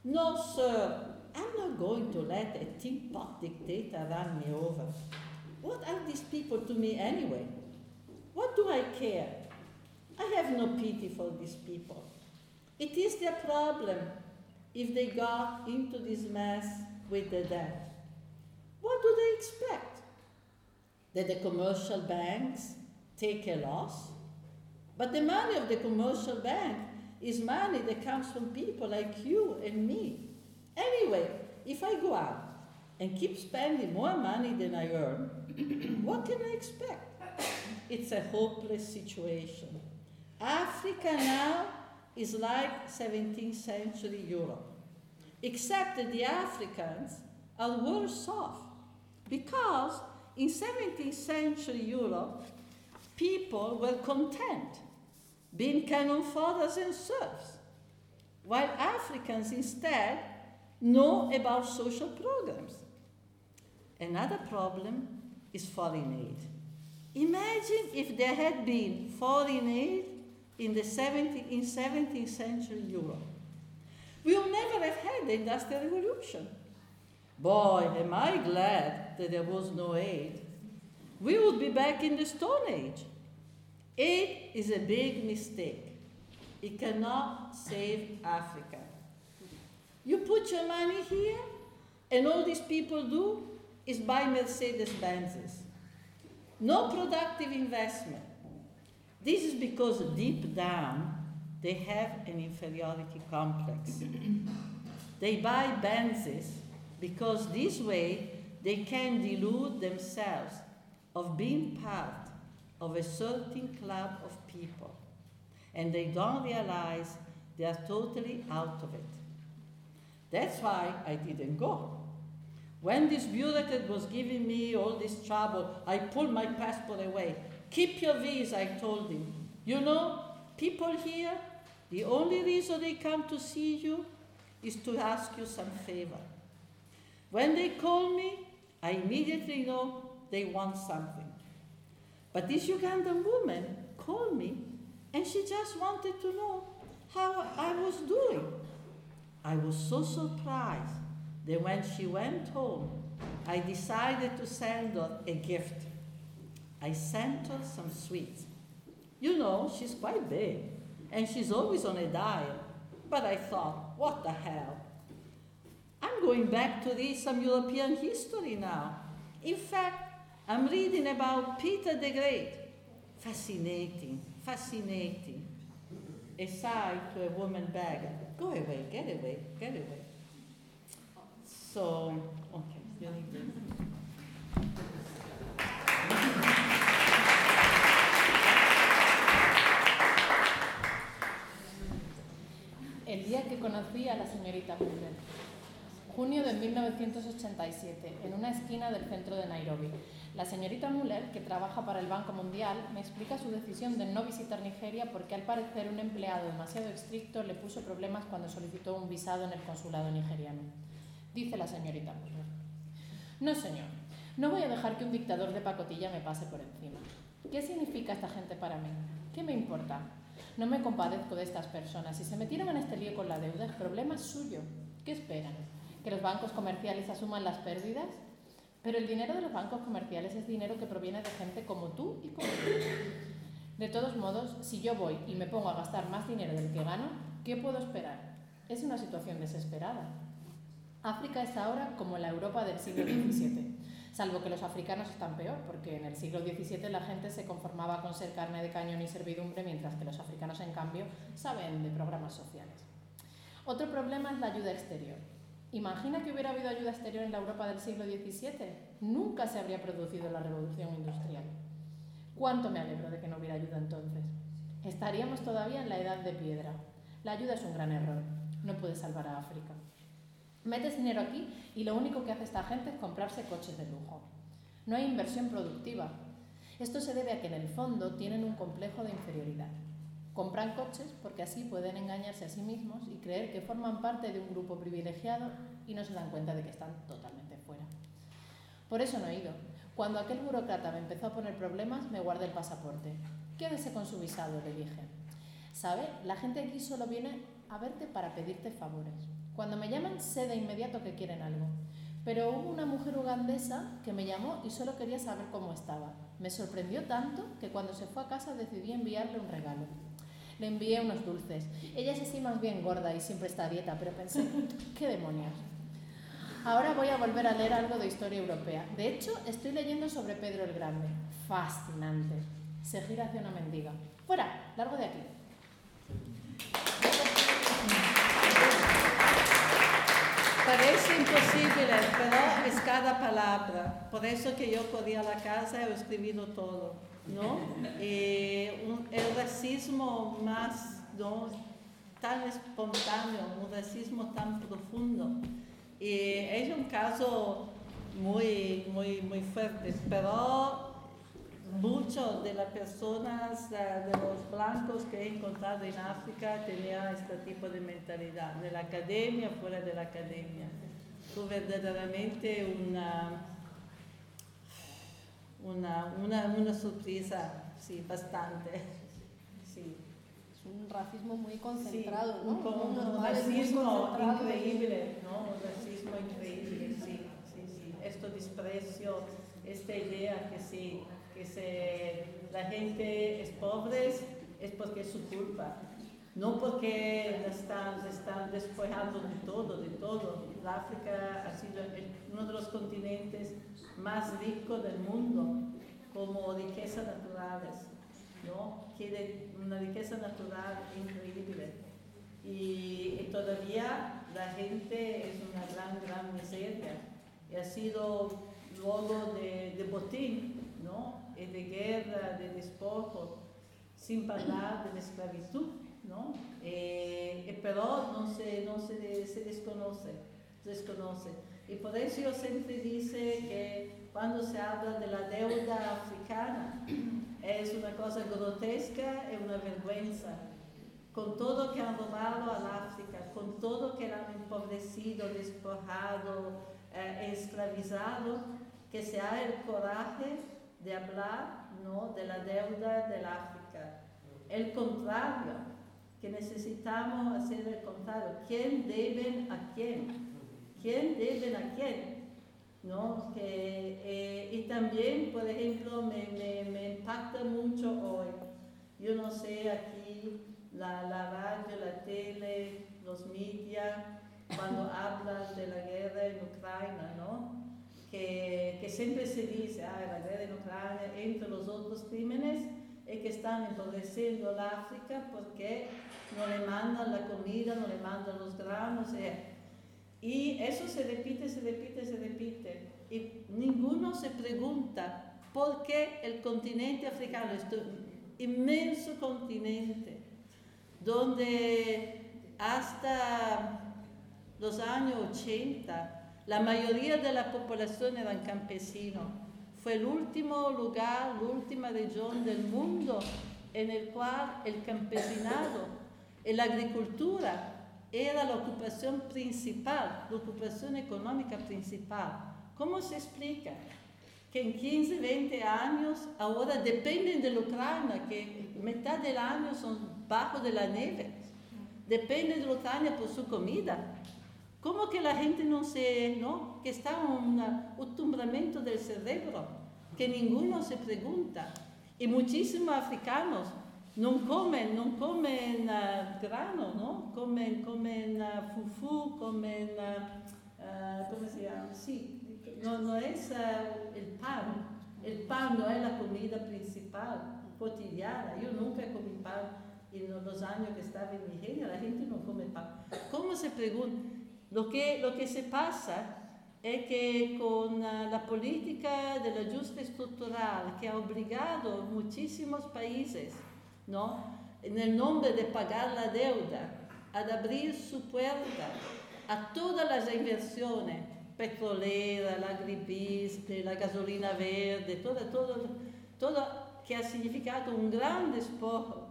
No, sir, I'm not going to let a tin pot dictator run me over. What are these people to me anyway? What do I care? I have no pity for these people. It is their problem if they got into this mess with the debt. What do they expect? That the commercial banks take a loss? But the money of the commercial bank is money that comes from people like you and me. Anyway, if I go out and keep spending more money than I earn, what can I expect? It's a hopeless situation. Africa now is like 17th century Europe, except that the Africans are worse off because in 17th century Europe, people were content being cannon fathers and serfs, while Africans instead know about social programs. Another problem is foreign aid. Imagine if there had been foreign aid in the 17th, in 17th century Europe. We would never have had the Industrial Revolution. Boy, am I glad that there was no aid. We would be back in the Stone Age. Aid is a big mistake. It cannot save Africa. You put your money here, and all these people do is buy Mercedes Benzes. No productive investment. This is because deep down they have an inferiority complex. they buy Benzes because this way they can delude themselves of being part of a certain club of people. And they don't realize they are totally out of it. That's why I didn't go. When this bureaucrat was giving me all this trouble, I pulled my passport away. Keep your visa, I told him. You know, people here, the only reason they come to see you is to ask you some favor. When they call me, I immediately know they want something. But this Ugandan woman called me and she just wanted to know how I was doing. I was so surprised that when she went home, I decided to send her a gift. I sent her some sweets. You know, she's quite big and she's always on a diet. But I thought, what the hell? I'm going back to read some European history now. In fact, I'm reading about Peter the Great. Fascinating, fascinating. Aside to a woman beggar. Go away, get away, get away. So, okay. El día que conocí a la señorita Muller. Junio de 1987, en una esquina del centro de Nairobi. La señorita Muller, que trabaja para el Banco Mundial, me explica su decisión de no visitar Nigeria porque al parecer un empleado demasiado estricto le puso problemas cuando solicitó un visado en el consulado nigeriano. Dice la señorita Muller. No, señor, no voy a dejar que un dictador de pacotilla me pase por encima. ¿Qué significa esta gente para mí? ¿Qué me importa? No me compadezco de estas personas. Si se metieron en este lío con la deuda, el problema es suyo. ¿Qué esperan? ¿Que los bancos comerciales asuman las pérdidas? Pero el dinero de los bancos comerciales es dinero que proviene de gente como tú y como yo. De todos modos, si yo voy y me pongo a gastar más dinero del que gano, ¿qué puedo esperar? Es una situación desesperada. África es ahora como la Europa del siglo XVII, salvo que los africanos están peor, porque en el siglo XVII la gente se conformaba con ser carne de cañón y servidumbre, mientras que los africanos, en cambio, saben de programas sociales. Otro problema es la ayuda exterior. Imagina que hubiera habido ayuda exterior en la Europa del siglo XVII. Nunca se habría producido la revolución industrial. ¿Cuánto me alegro de que no hubiera ayuda entonces? Estaríamos todavía en la edad de piedra. La ayuda es un gran error. No puede salvar a África. Metes dinero aquí y lo único que hace esta gente es comprarse coches de lujo. No hay inversión productiva. Esto se debe a que en el fondo tienen un complejo de inferioridad. Compran coches porque así pueden engañarse a sí mismos y creer que forman parte de un grupo privilegiado y no se dan cuenta de que están totalmente fuera. Por eso no he ido. Cuando aquel burócrata me empezó a poner problemas, me guardé el pasaporte. Quédese con su visado, le dije. ¿Sabe? La gente aquí solo viene a verte para pedirte favores. Cuando me llaman, sé de inmediato que quieren algo. Pero hubo una mujer ugandesa que me llamó y solo quería saber cómo estaba. Me sorprendió tanto que cuando se fue a casa decidí enviarle un regalo. Le envié unos dulces. Ella es así más bien gorda y siempre está a dieta, pero pensé, ¿qué demonios? Ahora voy a volver a leer algo de historia europea. De hecho, estoy leyendo sobre Pedro el Grande. Fascinante. Se gira hacia una mendiga. Fuera, largo de aquí. Parece imposible, pero es cada palabra. Por eso que yo corría a la casa y he escrito todo, ¿no? Eh, un- el racismo más, ¿no? Tan espontáneo, un racismo tan profundo. Eh, es un caso muy, muy, muy fuerte, pero muchos de las personas, eh, de los blancos que he encontrado en África, tenían este tipo de mentalidad, en la academia, fuera de la academia. Fue verdaderamente una, una, una, una sorpresa, sí, bastante. Sí. Es un racismo muy Sí, concentrado, ¿no? un, un muy racismo increíble, ¿no? Un racismo increíble, sí, sí, sí. Esto desprecio, esta idea que sí, que se, la gente es pobre es porque es su culpa, no porque la están, están despojando de todo, de todo. El África ha sido uno de los continentes más ricos del mundo como riquezas naturales. ¿no? Tiene una riqueza natural increíble. Y, y todavía la gente es una gran, gran miseria. Y ha sido luego de, de botín, ¿no? Y de guerra, de despojo, sin hablar de la esclavitud, ¿no? Eh, pero no se, no se, se desconoce, desconoce. Y por eso yo siempre dice que cuando se habla de la deuda africana, es una cosa grotesca y una vergüenza. Con todo que han robado al África, con todo que la han empobrecido, despojado, eh, esclavizado, que se ha el coraje de hablar ¿no? de la deuda del África. El contrario, que necesitamos hacer el contrario. ¿Quién deben a quién? ¿Quién deben a quién? ¿no? Que, eh, y también, por ejemplo, me, me, me impacta mucho hoy, yo no sé, aquí la, la radio, la tele, los medios, cuando hablan de la guerra en Ucrania, ¿no? Que, que siempre se dice, ah, la guerra en Ucrania, entre los otros crímenes, es que están empobreciendo África porque no le mandan la comida, no le mandan los granos, eh, y eso se repite, se repite, se repite. Y ninguno se pregunta por qué el continente africano, este inmenso continente, donde hasta los años 80 la mayoría de la población eran campesinos, fue el último lugar, la última región del mundo en el cual el campesinado y la agricultura era la ocupación principal, la ocupación económica principal. ¿Cómo se explica que en 15, 20 años ahora dependen de la Ucrania, que mitad del año son bajo de la nieve, dependen de Ucrania por su comida? ¿Cómo que la gente no se, no? Que está un atumbramiento del cerebro, que ninguno se pregunta. Y muchísimos africanos no comen, no comen uh, grano, ¿no? Comen, comen uh, fufu, comen, uh, ¿cómo se llama? Sí, no, no es el pan. El pan no es la comida principal, cotidiana. Yo nunca comí pan en los años que estaba en Nigeria, la gente no come pan. ¿Cómo se pregunta? Lo que, lo que se pasa es que con la política del ajuste estructural que ha obligado muchísimos países ¿no? en el nombre de pagar la deuda, a abrir su puerta a todas las inversiones, petrolera, la agribistre, la gasolina verde, todo, todo, todo que ha significado un gran despojo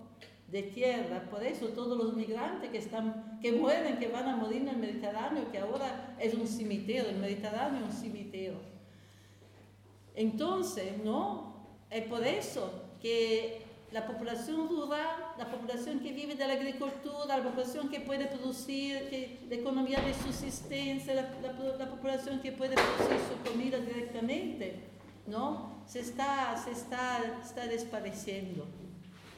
de tierra, por eso todos los migrantes que, están, que mueren, que van a morir en el Mediterráneo, que ahora es un cementerio, el Mediterráneo es un cementerio. Entonces, ¿no? Es por eso que la población rural, la población que vive de la agricultura, la población que puede producir, que, la economía de subsistencia, la, la, la, población que puede producir su comida directamente, ¿no? Se está, se está, está desapareciendo.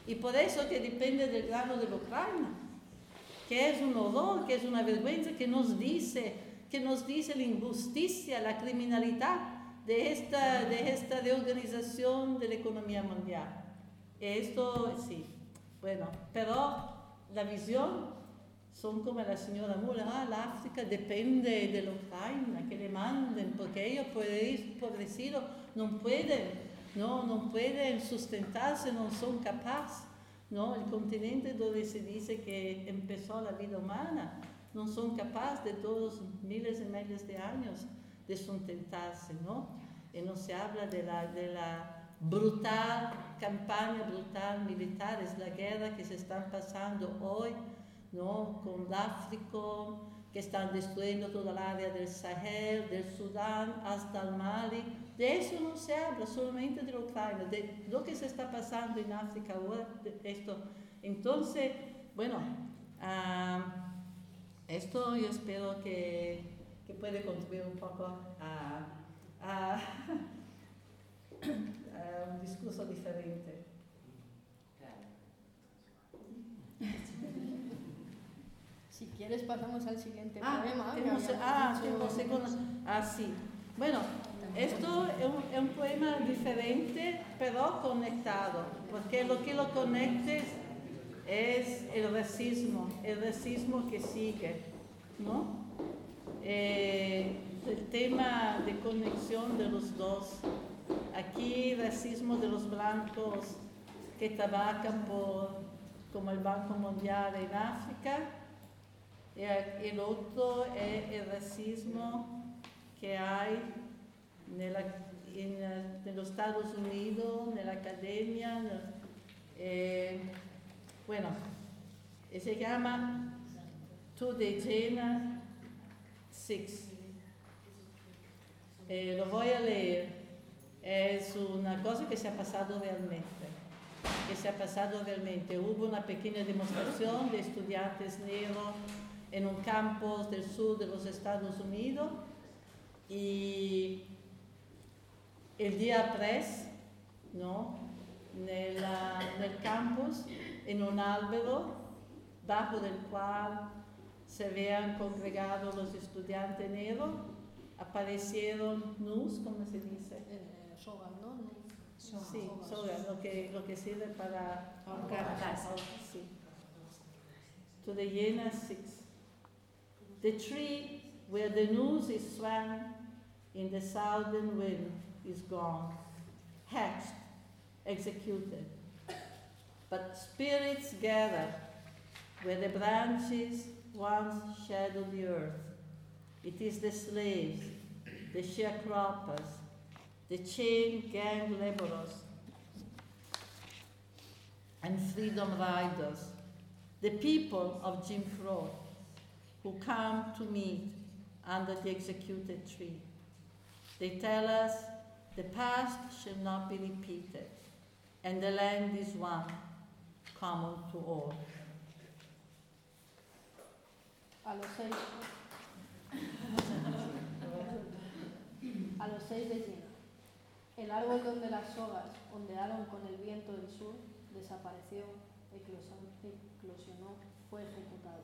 Y por eso que depende del grano de Ucrania, que es un horror, que es una vergüenza, que nos dice, que nos dice la injusticia, la criminalidad de esta, de esta reorganización de la economía mundial. Esto sí, bueno, pero la visión son como la señora Mula, ah, la África depende de la Ucrania, que le manden, porque ellos pobrecidos no pueden, no, no pueden sustentarse, no son capaces. ¿no? El continente donde se dice que empezó la vida humana, no son capaces de todos miles y miles de años de sustentarse, ¿no? Y no se habla de la, de la brutal campaña, brutal militar, es la guerra que se están pasando hoy, ¿no? Con el que están destruyendo toda el área del Sahel, del Sudán hasta el Mali. De eso no se habla, solamente de Ucrania, de lo que se está pasando en África ahora, esto. Entonces, bueno, uh, esto yo espero que, que puede contribuir un poco a, a un discurso diferente. Si quieres pasamos al siguiente ah, poema. Ah, segundos. Ah, sí. Bueno, esto es un, es un, poema diferente, pero conectado, porque lo que lo conecta es el racismo, el racismo que sigue, ¿no? Eh, el tema de conexión de los dos. Aquí racismo de los blancos que trabajan por, como el Banco Mundial en África, y el otro es el racismo que hay en, en, los Estados Unidos, en la academia, eh, bueno, se llama To the Jena Six. Eh, lo voy a leer. Es una cosa que se ha pasado realmente. Que se ha pasado realmente. Hubo una pequeña demostración de estudiantes negros en un campus del sur de los Estados Unidos y el día 3, ¿no? En el campus en un álbero bajo del cual se habían congregado los estudiantes negros, aparecieron nus, ¿cómo se dice? Sogas, ¿no? Sí, lo que, lo que sirve para ahorcar. Ah, sí. To the Jena six. The tree where the noose is swung in the southern wind is gone, hatched, executed. but spirits gather where the branches once shadowed the earth. It is the slaves, the sharecroppers, the chain gang laborers, and freedom riders, the people of Jim Crow who come to meet under the executed tree. They tell us the past shall not be repeated, and the land is one common to all. A los seis. A los seis. El árbol donde las sogas ondearon con el viento del sur desapareció, eclosionó, fue ejecutado.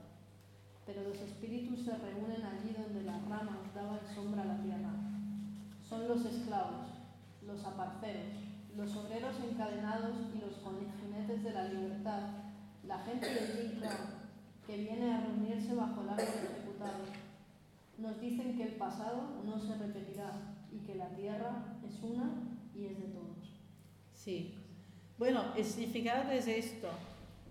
Pero los espíritus se reúnen allí donde las ramas daban sombra a la tierra. Son los esclavos, los aparceros, los obreros encadenados y los jinetes de la libertad, la gente de Jim que viene a reunirse bajo el árbol ejecutado. Nos dicen que el pasado no se repetirá y que la tierra es una y es de todos. Sí. Bueno, el significado es esto,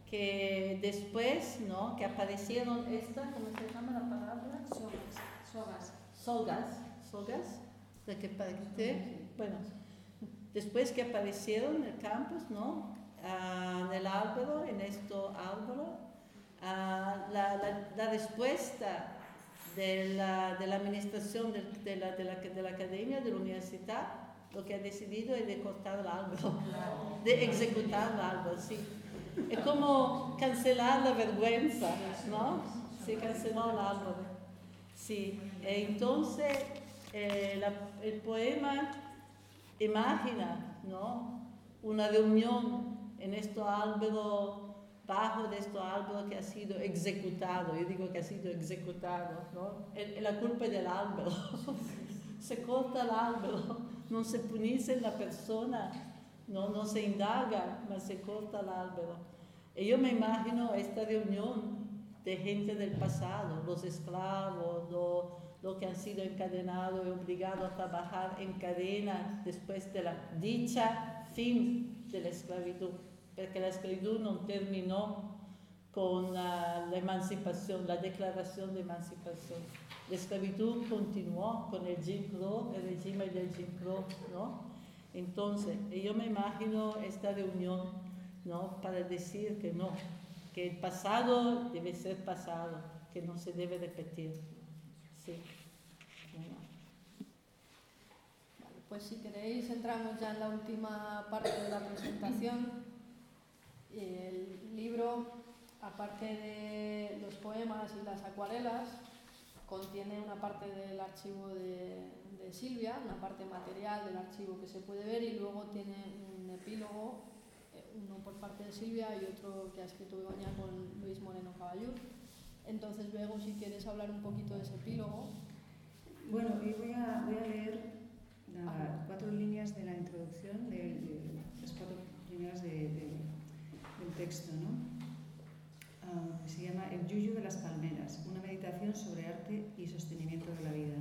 que después, ¿no? Que aparecieron esta, ¿cómo se llama la palabra? Sogas. Sogas. Sogas. Sogas. De que parte, bueno, Después que aparecieron en el campus, ¿no? Ah, en el árbol, en este árbol, ah, la, la, respuesta de la, de la administración de, de, la, de, la, de la academia, de la universidad, lo que ha decidido es de cortar el árbol, de ejecutar el árbol, sí. Es como cancelar la vergüenza, ¿no? Se canceló el árbol. Sí, entonces eh, el poema Imagina, ¿no? Una reunión en este árbol, bajo de este árbol que ha sido ejecutado. Yo digo que ha sido ejecutado, ¿no? La culpa del árbol. se corta el árbol, no se punice la persona, no, no se indaga, pero se corta el árbol. Y yo me imagino esta reunión de gente del pasado, los esclavos, lo, lo que han sido encadenados y obligados a trabajar en cadenas después de la dicha fin de la esclavitud, porque la esclavitud no terminó con la, la declaración de emancipación. La esclavitud continuó con el Jim Crow, el régimen del Jim Crow, ¿no? Entonces, yo me imagino esta reunión, ¿no? Para decir que no, que el pasado debe ser pasado, que no se debe repetir. Sí. Pues si queréis entramos ya en la última parte de la presentación. El libro, aparte de los poemas y las acuarelas, contiene una parte del archivo de, de Silvia, una parte material del archivo que se puede ver y luego tiene un epílogo uno por parte de Silvia y otro que ha escrito Begoña con Luis Moreno Caballur. Entonces, Bego, si quieres hablar un poquito de ese epílogo. Bueno, hoy voy a, voy a leer las cuatro líneas de la introducción, de, de las cuatro líneas de, texto, ¿no? Que se llama El yuyu de las palmeras, una meditación sobre arte y sostenimiento de la vida.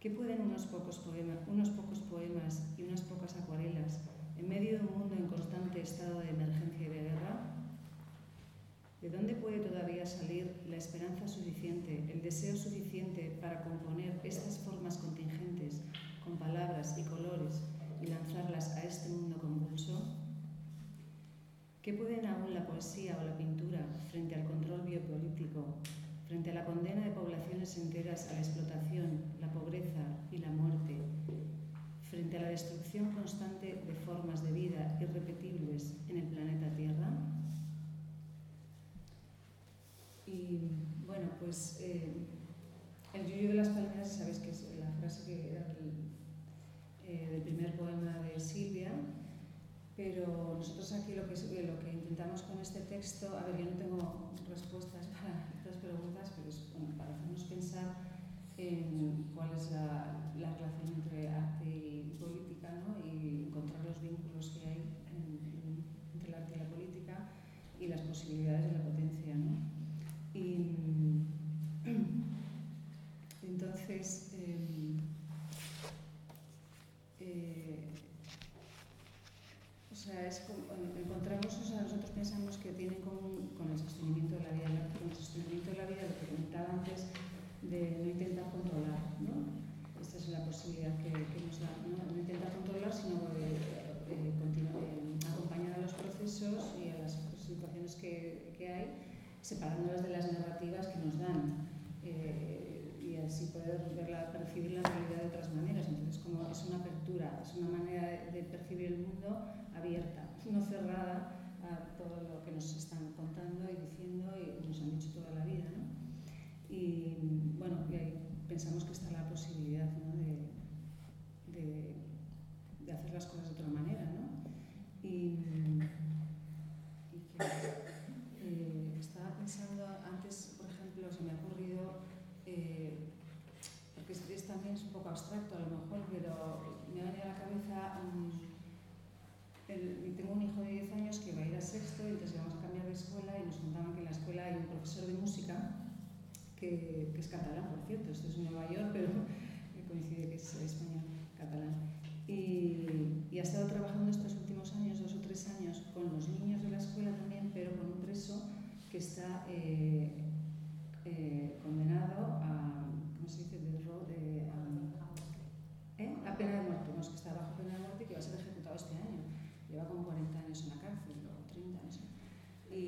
¿Qué pueden unos pocos, poemas, unos pocos poemas y unas pocas acuarelas en medio de un mundo en constante estado de emergencia y de guerra? ¿De dónde puede todavía salir la esperanza suficiente, el deseo suficiente para componer estas formas contingentes con palabras y colores y lanzarlas a este mundo convulso? ¿Qué pueden aún la poesía o la pintura frente al control biopolítico, frente a la condena de poblaciones enteras a la explotación, la pobreza y la muerte, frente a la destrucción constante de formas de vida irrepetibles en el planeta Tierra? Y bueno, pues eh, el yuyo de las palmeras, sabéis que es la frase eh, del primer poema de Silvia, pero nosotros aquí lo que, lo que intentamos con este texto, a ver, yo no tengo respuestas para estas preguntas, pero es bueno, para hacernos pensar en cuál es la, la relación entre arte y política ¿no? y encontrar los vínculos que hay en, en, entre el arte y la política y las posibilidades de la potencia. ¿no? Y entonces, eh, eh, o es como, encontramos, o sea, nosotros pensamos que tiene común con el sostenimiento de la vida, con el sostenimiento de la vida, lo que comentaba antes, de no intentar controlar, ¿no? Esta es la posibilidad que, que nos da, ¿no? no intentar controlar, sino de, de, de, acompañar a los procesos y a las situaciones que, que hay, separándolas de las narrativas que nos dan. Eh, y así poder verla, percibir la realidad de otras maneras. Entonces, como es una apertura, es una manera de, de percibir el mundo abierta, no cerrada a todo lo que nos están contando y diciendo y nos han dicho toda la vida. ¿no? Y bueno, y ahí pensamos que está la posibilidad de, hacer las cosas de otra manera. ¿no? Y, y que eh, estaba pensando antes, por ejemplo, se me ha ocurrido, eh, porque es, es, también es un poco abstracto a lo mejor, pero me ha venido a la cabeza. El, tengo un hijo de 10 años que va a ir a sexto y entonces vamos a cambiar de escuela y nos contaban que en la escuela hay un profesor de música que, que, es catalán, por cierto, esto es Nueva York, pero coincide que es español, catalán. Y, y, ha estado trabajando estos últimos años, dos o tres años, con los niños de la escuela también, pero con un preso que está eh, eh, condenado a, ¿cómo se dice?, de, de, a, ¿eh? a pena de muerte, no, es que está bajo pena de muerte y que va a ser ejecutado este año. Lleva como 40 años en la cárcel, o 30, no sé.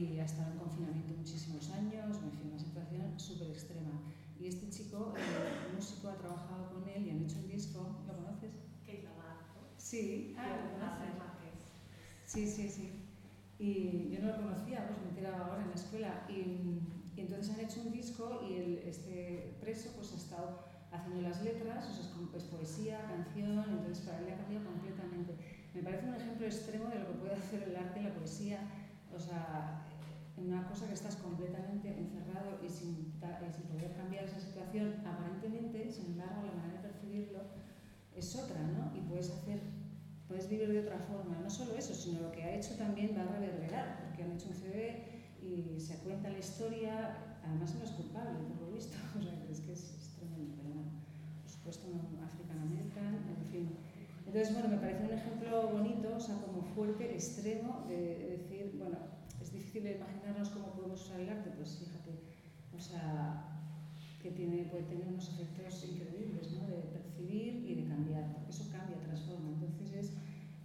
Y ha estado en confinamiento muchísimos años, en fin, una situación súper extrema. Y este chico, eh, el músico, ha trabajado con él y han hecho un disco. ¿Lo conoces? Lamar. Sí. Ah, ¿lo conoces? Sí, sí, sí. Y yo no lo conocía, pues me enteraba ahora en la escuela. Y, y entonces han hecho un disco y el, este preso pues ha estado haciendo las letras, o sea, es, es poesía, canción, entonces para él ha cambiado completamente. Me parece un ejemplo extremo de lo que puede hacer el arte y la poesía, o sea, una cosa que estás completamente encerrado y sin, y sin poder cambiar esa situación, aparentemente, sin embargo, la manera de percibirlo es otra, ¿no? Y puedes hacer, puedes vivir de otra forma. No solo eso, sino lo que ha hecho también va a reverberar, porque han hecho un CD y se cuenta la historia, además no es culpable, por lo visto, o sea, es que es, es tremendo, pero bueno, por supuesto no African American, en fin. Entonces, bueno, me parece un ejemplo bonito, o sea, como fuerte, extremo, de decir, bueno, difícil imaginarnos cómo podemos usar el arte, pues fíjate, o sea, que tiene, puede tener unos efectos increíbles, ¿no? De percibir y de cambiar, porque eso cambia, transforma. Entonces es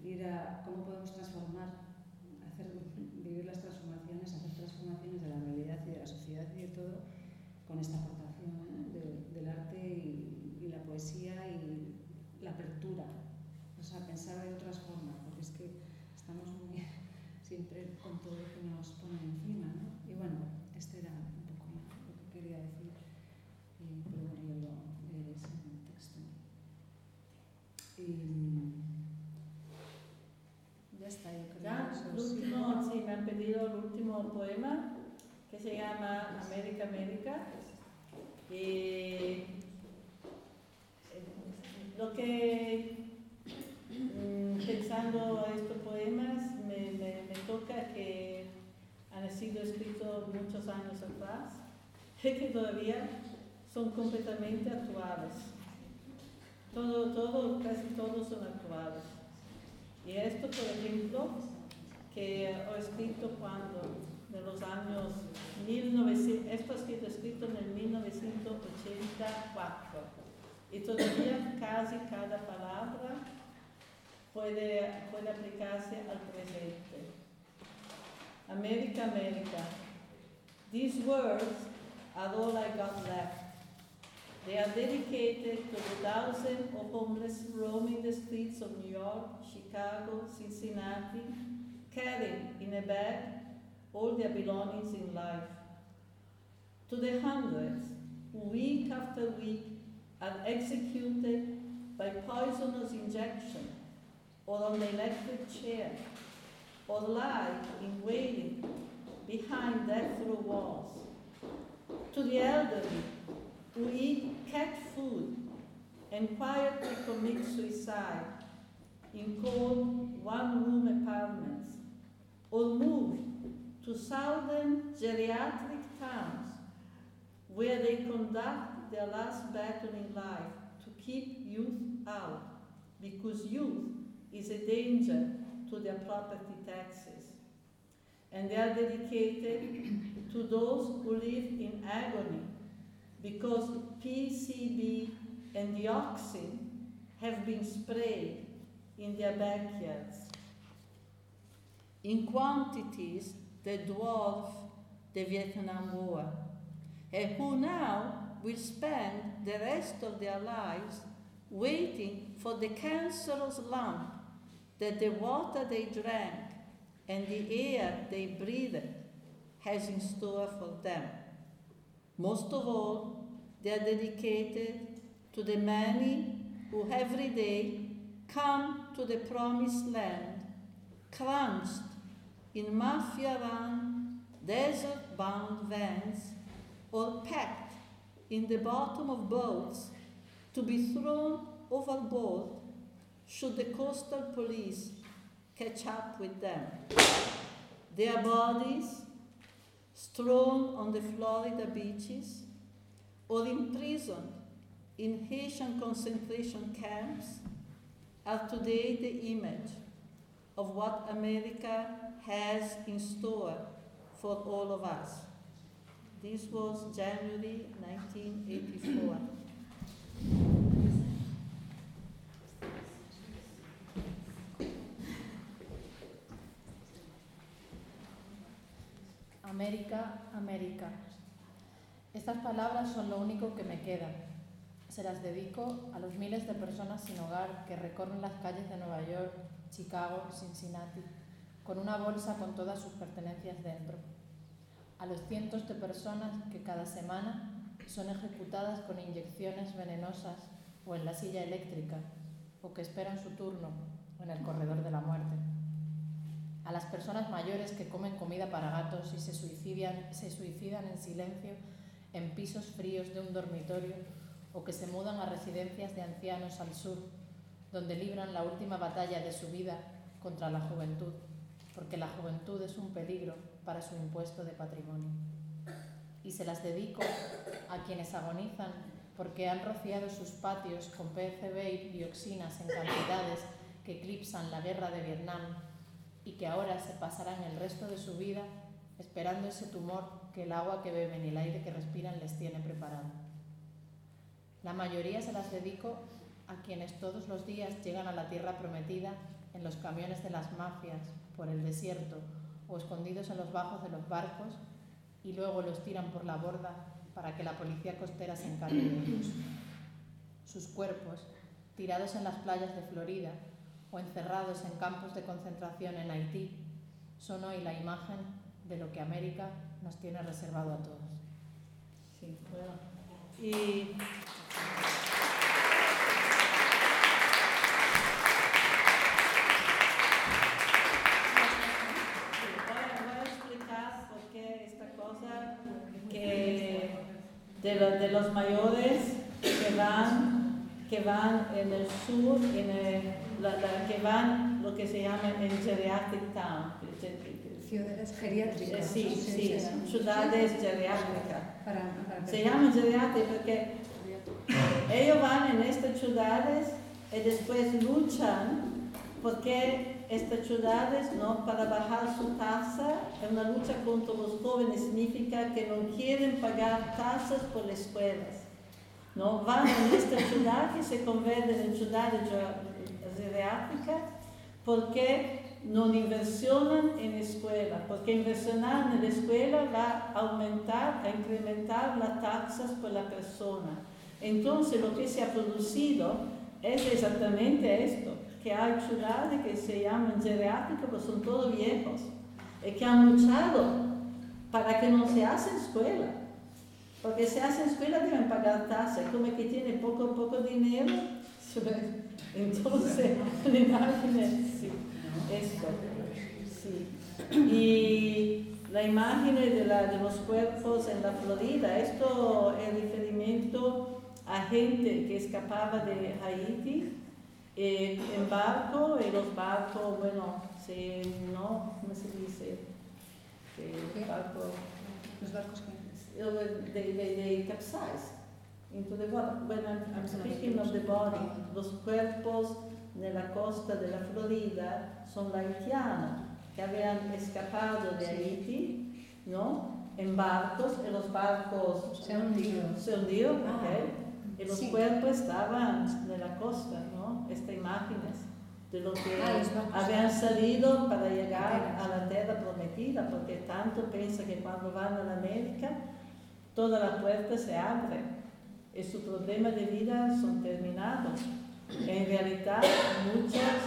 ir a cómo podemos transformar, hacer, vivir las transformaciones, hacer transformaciones de la realidad y de la sociedad y de todo con esta aportación ¿eh? de, del arte y, y la poesía y la apertura, o sea, pensar de otras formas, porque es que estamos muy siempre con todo lo que nos ponen encima, ¿no? Y bueno, este era un poco lo que quería decir, eh, pero bueno, yo lo leeré en el texto. Y ya está, yo creo. Ya, eso el sí. último, pedido el último poema que se llama América, América. Eh, lo que, mm, pensando estos poemas, me, me- me toca que han sido escritos muchos años atrás y que todavía son completamente actuales. Todo, todo, casi todos son actuales. Y esto, por ejemplo, que he escrito cuando, de los años 1900, esto ha sido escrito en el 1984 y todavía casi cada palabra puede, puede aplicarse al presente. América, América. These words are all I got left. They are dedicated to the thousands of homeless roaming the streets of New York, Chicago, Cincinnati, carrying in a bag all their belongings in life. To the hundreds who week after week are executed by poisonous injection or on the electric chair or lie in waiting behind death row walls. To the elderly who eat cat food and quietly commit suicide in cold one room apartments or move to southern geriatric towns where they conduct their last battle in life to keep youth out because youth is a danger to their property taxes. And they are dedicated to those who live in agony because PCB and dioxin have been sprayed in their backyards in quantities that dwarf the Vietnam War, and who now will spend the rest of their lives waiting for the cancerous lump that the water they drank and the air they breathed has in store for them. Most of all, they are dedicated to the many who every day come to the promised land, crunched in mafia run, desert bound vans, or packed in the bottom of boats to be thrown overboard should the coastal police catch up with them. Their bodies strewn on the Florida beaches or imprisoned in Haitian concentration camps are today the image of what America has in store for all of us. This was January 1984. América, América. Estas palabras son lo único que me queda. Se las dedico a los miles de personas sin hogar que recorren las calles de Nueva York, Chicago, Cincinnati, con una bolsa con todas sus pertenencias dentro. A los cientos de personas que cada semana son ejecutadas con inyecciones venenosas o en la silla eléctrica, o que esperan su turno en el corredor de la muerte. A las personas mayores que comen comida para gatos y se suicidan, se suicidan en silencio en pisos fríos de un dormitorio o que se mudan a residencias de ancianos al sur, donde libran la última batalla de su vida contra la juventud. Porque la juventud es un peligro para su impuesto de patrimonio. Y se las dedico a quienes agonizan porque han rociado sus patios con PCB y dioxinas en cantidades que eclipsan la guerra de Vietnam y que ahora se pasarán el resto de su vida esperando ese tumor que el agua que beben y el aire que respiran les tiene preparado. La mayoría se las dedico a quienes todos los días llegan a la tierra prometida en los camiones de las mafias, por el desierto o escondidos en los bajos de los barcos y luego los tiran por la borda para que la policía costera se encargue de ellos. Sus cuerpos, tirados en las playas de Florida o encerrados en campos de concentración en Haití, son hoy la imagen de lo que América nos tiene reservado a todos. Sí, bueno. Y voy a explicar por qué esta cosa que de, lo- de los mayores que van que van en el sur, en el- la- la- que van lo que se llama en Geriatric Town, Ciudades geriátricas. Sí, sí, ciudades geriátricas. Para, para Se llaman geriátricas porque ellos van en estas ciudades y después luchan porque estas ciudades, ¿no? Para bajar su tasa, es una lucha contra los jóvenes, significa que no quieren pagar tasas por las escuelas. ¿no? Van en esta ciudad que se convierte en ciudad geriátrica porque no inversionan en escuela, porque inversionar en la escuela va a aumentar, a incrementar las taxas por la persona. Entonces lo que se ha producido es exactamente esto, que hay ciudades que se llaman geriátricas, pero son todos viejos, y que han luchado para que no se haga escuela. Porque si hacen escuela deben pagar tasas, como que tiene poco poco dinero, entonces la imagen es sí, esto. Sí. Y la imagen de, la, de los cuerpos en la Florida, esto es referimiento a gente que escapaba de Haití eh, en barco, y los barcos, bueno, se, no, ¿cómo se dice? ¿Qué? barco, los barcos que... they, they, they capsize into the water. When I'm, I'm speaking of the body, los cuerpos de la costa de la Florida son haitianos que habían escapado de Haití, ¿no? En barcos, y los barcos Se hundido. se hundieron, Ah, ¿ok? Y los sí. cuerpos estaban de la costa, Estas imágenes de lo que Ah, habían salido para llegar a la tierra prometida, porque tanto piensa que cuando van a la América, todas las puertas se abren y su problema de vida son terminados. En realidad, muchas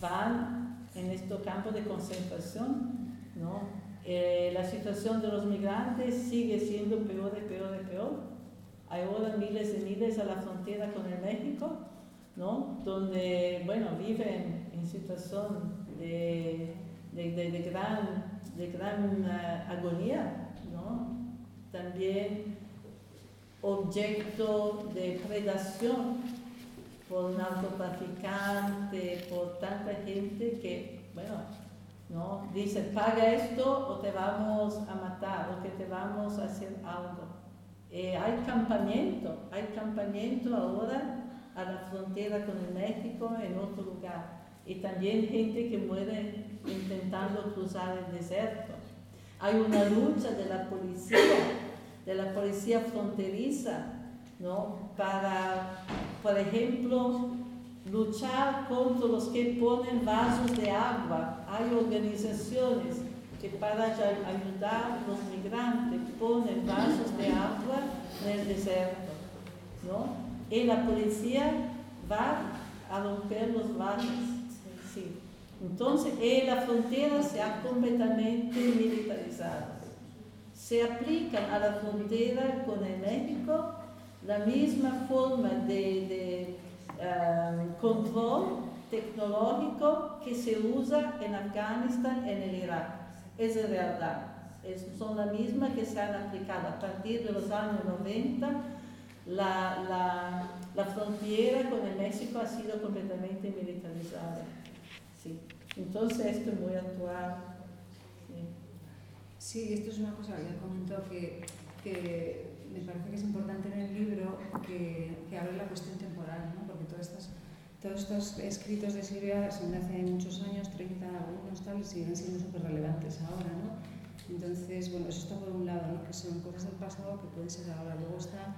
van en estos campos de concentración, ¿no? Eh, la situación de los migrantes sigue siendo peor y peor y peor. Hay ahora miles y miles a la frontera con el México, ¿no? Donde, bueno, viven en situación de, de, de- de gran, de gran ah, agonía, ¿no? También objeto de predación por narcotraficantes, por tanta gente que, bueno, ¿no? Dice, paga esto o te vamos a matar o que te vamos a hacer algo. Eh, hay campamento, hay campamento ahora a la frontera con el México en otro lugar. Y también gente que muere intentando cruzar el desierto. Hay una lucha de la policía, de la policía fronteriza, ¿no? Para, por ejemplo, luchar contra los que ponen vasos de agua. Hay organizaciones que para ayudar a los migrantes ponen vasos de agua en el desierto, ¿no? Y la policía va a romper los vasos. Sí. Entonces, eh, la frontera se ha completamente militarizado. Se aplica a la frontera con el México la misma forma de, de, eh, control tecnológico que se usa en Afganistán, en el Irak. Es de verdad. Es- son las mismas que se han aplicado a partir de los años 90. La, la, la frontera con el México ha sido completamente militarizada. Sí. Entonces esto es muy actual. Sí. esto es una cosa que comentó que, que me parece que es importante en el libro que, que hable la cuestión temporal, ¿no? porque todas estas, todos estos escritos de Silvia son de hace muchos años, 30 algunos tal, y siguen siendo súper relevantes ahora. ¿no? Entonces, bueno, eso está por un lado, ¿no? que son cosas del pasado que pueden ser ahora. Luego está,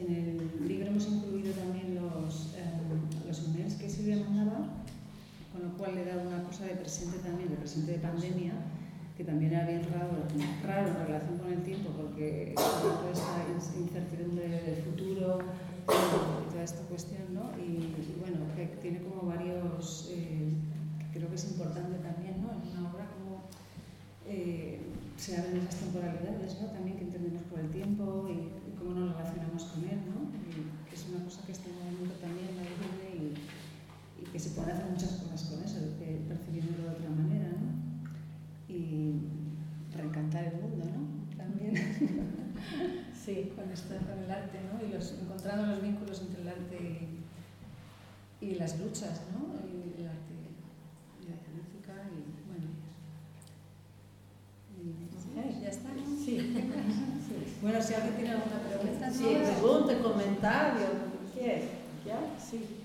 en el libro hemos incluido también los, eh, los emails que Silvia mandaba, con lo cual le he una cosa de presente también, de presente de pandemia, que también era bien raro, raro en relación con el tiempo, porque toda esta incertidumbre del futuro y toda esta cuestión, ¿no? Y, bueno, que tiene como varios, eh, creo que es importante también, ¿no? En una obra como... Eh, se abren esas temporalidades, ¿no? También que entendemos por el tiempo y, cómo nos relacionamos con él, ¿no? Y que es una cosa que está en también la y, y que se pueden hacer muchas cosas con eso, que, percibiéndolo de otra manera, ¿no? Y reencantar el mundo, ¿no? También. sí. Con, esto, con el arte, ¿no? Y los, encontrando los vínculos entre el arte y, y las luchas, ¿no? Y el arte y la música y ya está, Sí. Bueno, si alguien tiene alguna pregunta. Sí, pregunta, comentario, ¿qué ¿Ya? Sí.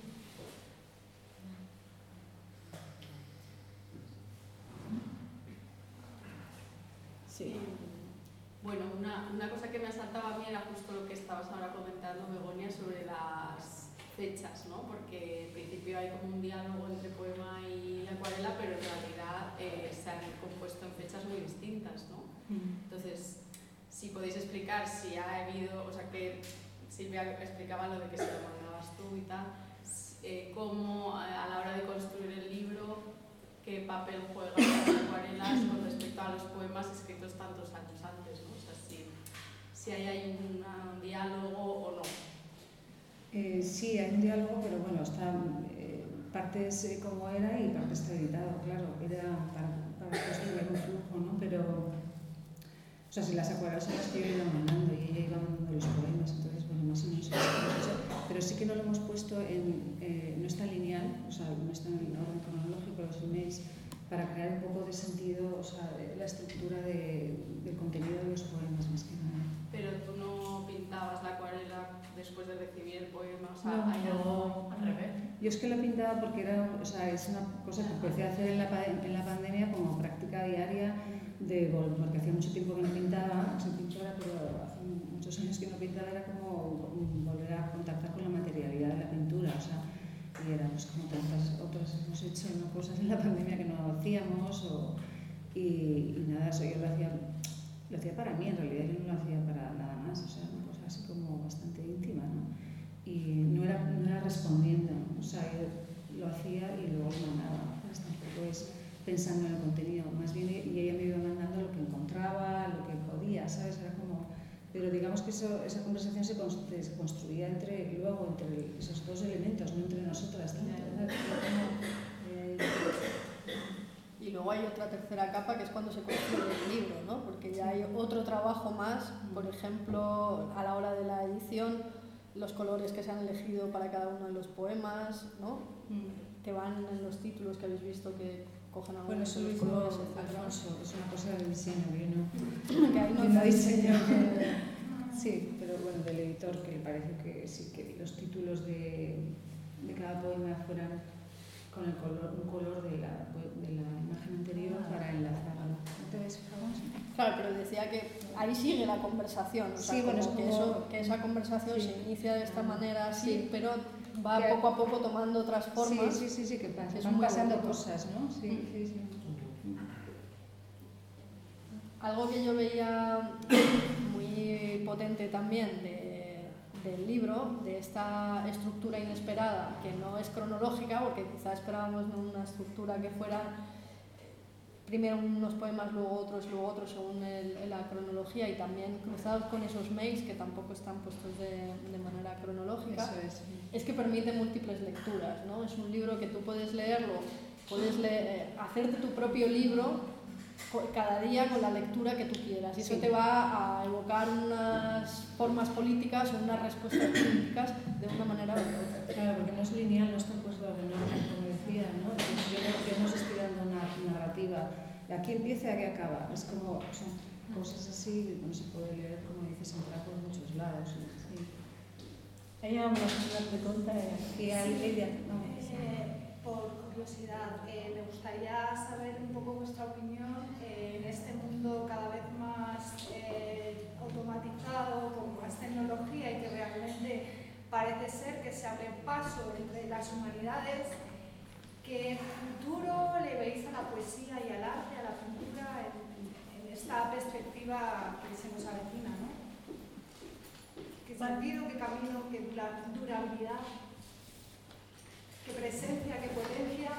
Sí. Bueno, una, una cosa que me asaltaba a mí era justo lo que estabas ahora comentando, Begonia, sobre las fechas, ¿no? Porque en principio hay como un diálogo entre poema y acuarela, pero en realidad eh, se han compuesto en fechas muy distintas, ¿no? Mm. Entonces, si podéis explicar si ha habido, o sea, que Silvia explicaba lo de que se lo mandabas tú y tal, eh, cómo a la hora de construir el libro, qué papel juegan las acuarelas con respecto a los poemas escritos tantos años antes, ¿no? O sea, si, si hay un diálogo o no. Eh, sí, hay un diálogo, pero bueno, está eh, partes eh, como era y parte está editado, claro, era para, para construir un flujo, ¿no? Pero, o sea, si las acuarelas son las que yo iba mandando y ella iba mandando los poemas, entonces, bueno, más o menos eso pero sí que no lo hemos puesto en, eh, no está lineal, o sea, no está en orden cronológico los emails, para crear un poco de sentido, o sea, la estructura de, del contenido de los poemas, más que nada. Pero tú no pintabas la acuarela después de recibir el poema, o sea, no, hay algo al revés. Yo es que lo pintaba porque era, o sea, es una cosa que empecé a hacer en la, en la pandemia como práctica diaria, de, porque hacía mucho tiempo que no pintaba, soy pintora, pero hace muchos años que no pintaba, era como volver a contactar con la materialidad de la pintura, o sea, y era pues como tantas otras hemos hecho ¿no? cosas en la pandemia que no hacíamos, o, y, y nada, eso yo lo hacía, lo hacía para mí, en realidad yo no lo hacía para nada más, o sea, una cosa así como bastante íntima, ¿no? Y no era, no era respondiendo, o sea, yo lo hacía y luego mandaba, pues tampoco pensando en el contenido, más bien y ella me iba mandando lo que encontraba, lo que podía, ¿sabes? Era como, pero digamos que eso, esa conversación se, se, construía entre, luego entre esos dos elementos, no entre nosotras tanto. Y luego hay otra tercera capa que es cuando se construye el libro, ¿no? porque ya hay otro trabajo más, por ejemplo, a la hora de la edición, los colores que se han elegido para cada uno de los poemas, ¿no? Mm. que van en los títulos que habéis visto que bueno, eso de los colores, Alfonso, es una cosa del diseño, yo no, que ahí no, no diseño. sí, pero bueno, del editor, que le parece que sí, que los títulos de, de cada poema fueran con el color, un color de la, de la imagen anterior para enlazar. Entonces, Claro, pero decía que ahí sigue la conversación, o sea, sí, bueno, como que, eso, que, esa conversación sí. se inicia de esta manera así, sí. pero va que, poco a poco tomando otras formas. Sí, sí, sí, sí que pasa. Van pasando bonito. cosas, ¿no? Sí, Mm. sí, sí. Algo que yo veía muy potente también de, del libro, de esta estructura inesperada, que no es cronológica, porque quizá esperábamos una estructura que fuera primero unos poemas, luego otros, luego otros, según el, la cronología, y también cruzados con esos mails que tampoco están puestos de, de manera cronológica, es. es que permite múltiples lecturas. ¿no? Es un libro que tú puedes leerlo, puedes leer, eh, hacerte tu propio libro cada día con la lectura que tú quieras. Y eso Sí. te va a evocar unas formas políticas o unas respuestas políticas de una manera u otra. Claro, porque no es lineal, no está puesto estoy dando aquí empieza y aquí acaba. Es como, son cosas así, no se puede leer, como dices, entrar por muchos lados. Sí. Ella una, pregunta. Hay Lidia, no. Eh, por curiosidad, eh, me gustaría saber un poco vuestra opinión eh, en este mundo cada vez más eh, automatizado, con más tecnología y que realmente parece ser que se abre paso entre las humanidades. ¿Qué futuro le veis a la poesía y al arte, a la pintura, en, en esta perspectiva que se nos avecina? ¿no? ¿Qué sentido, qué camino, qué dura- durabilidad? ¿Qué presencia, qué potencia?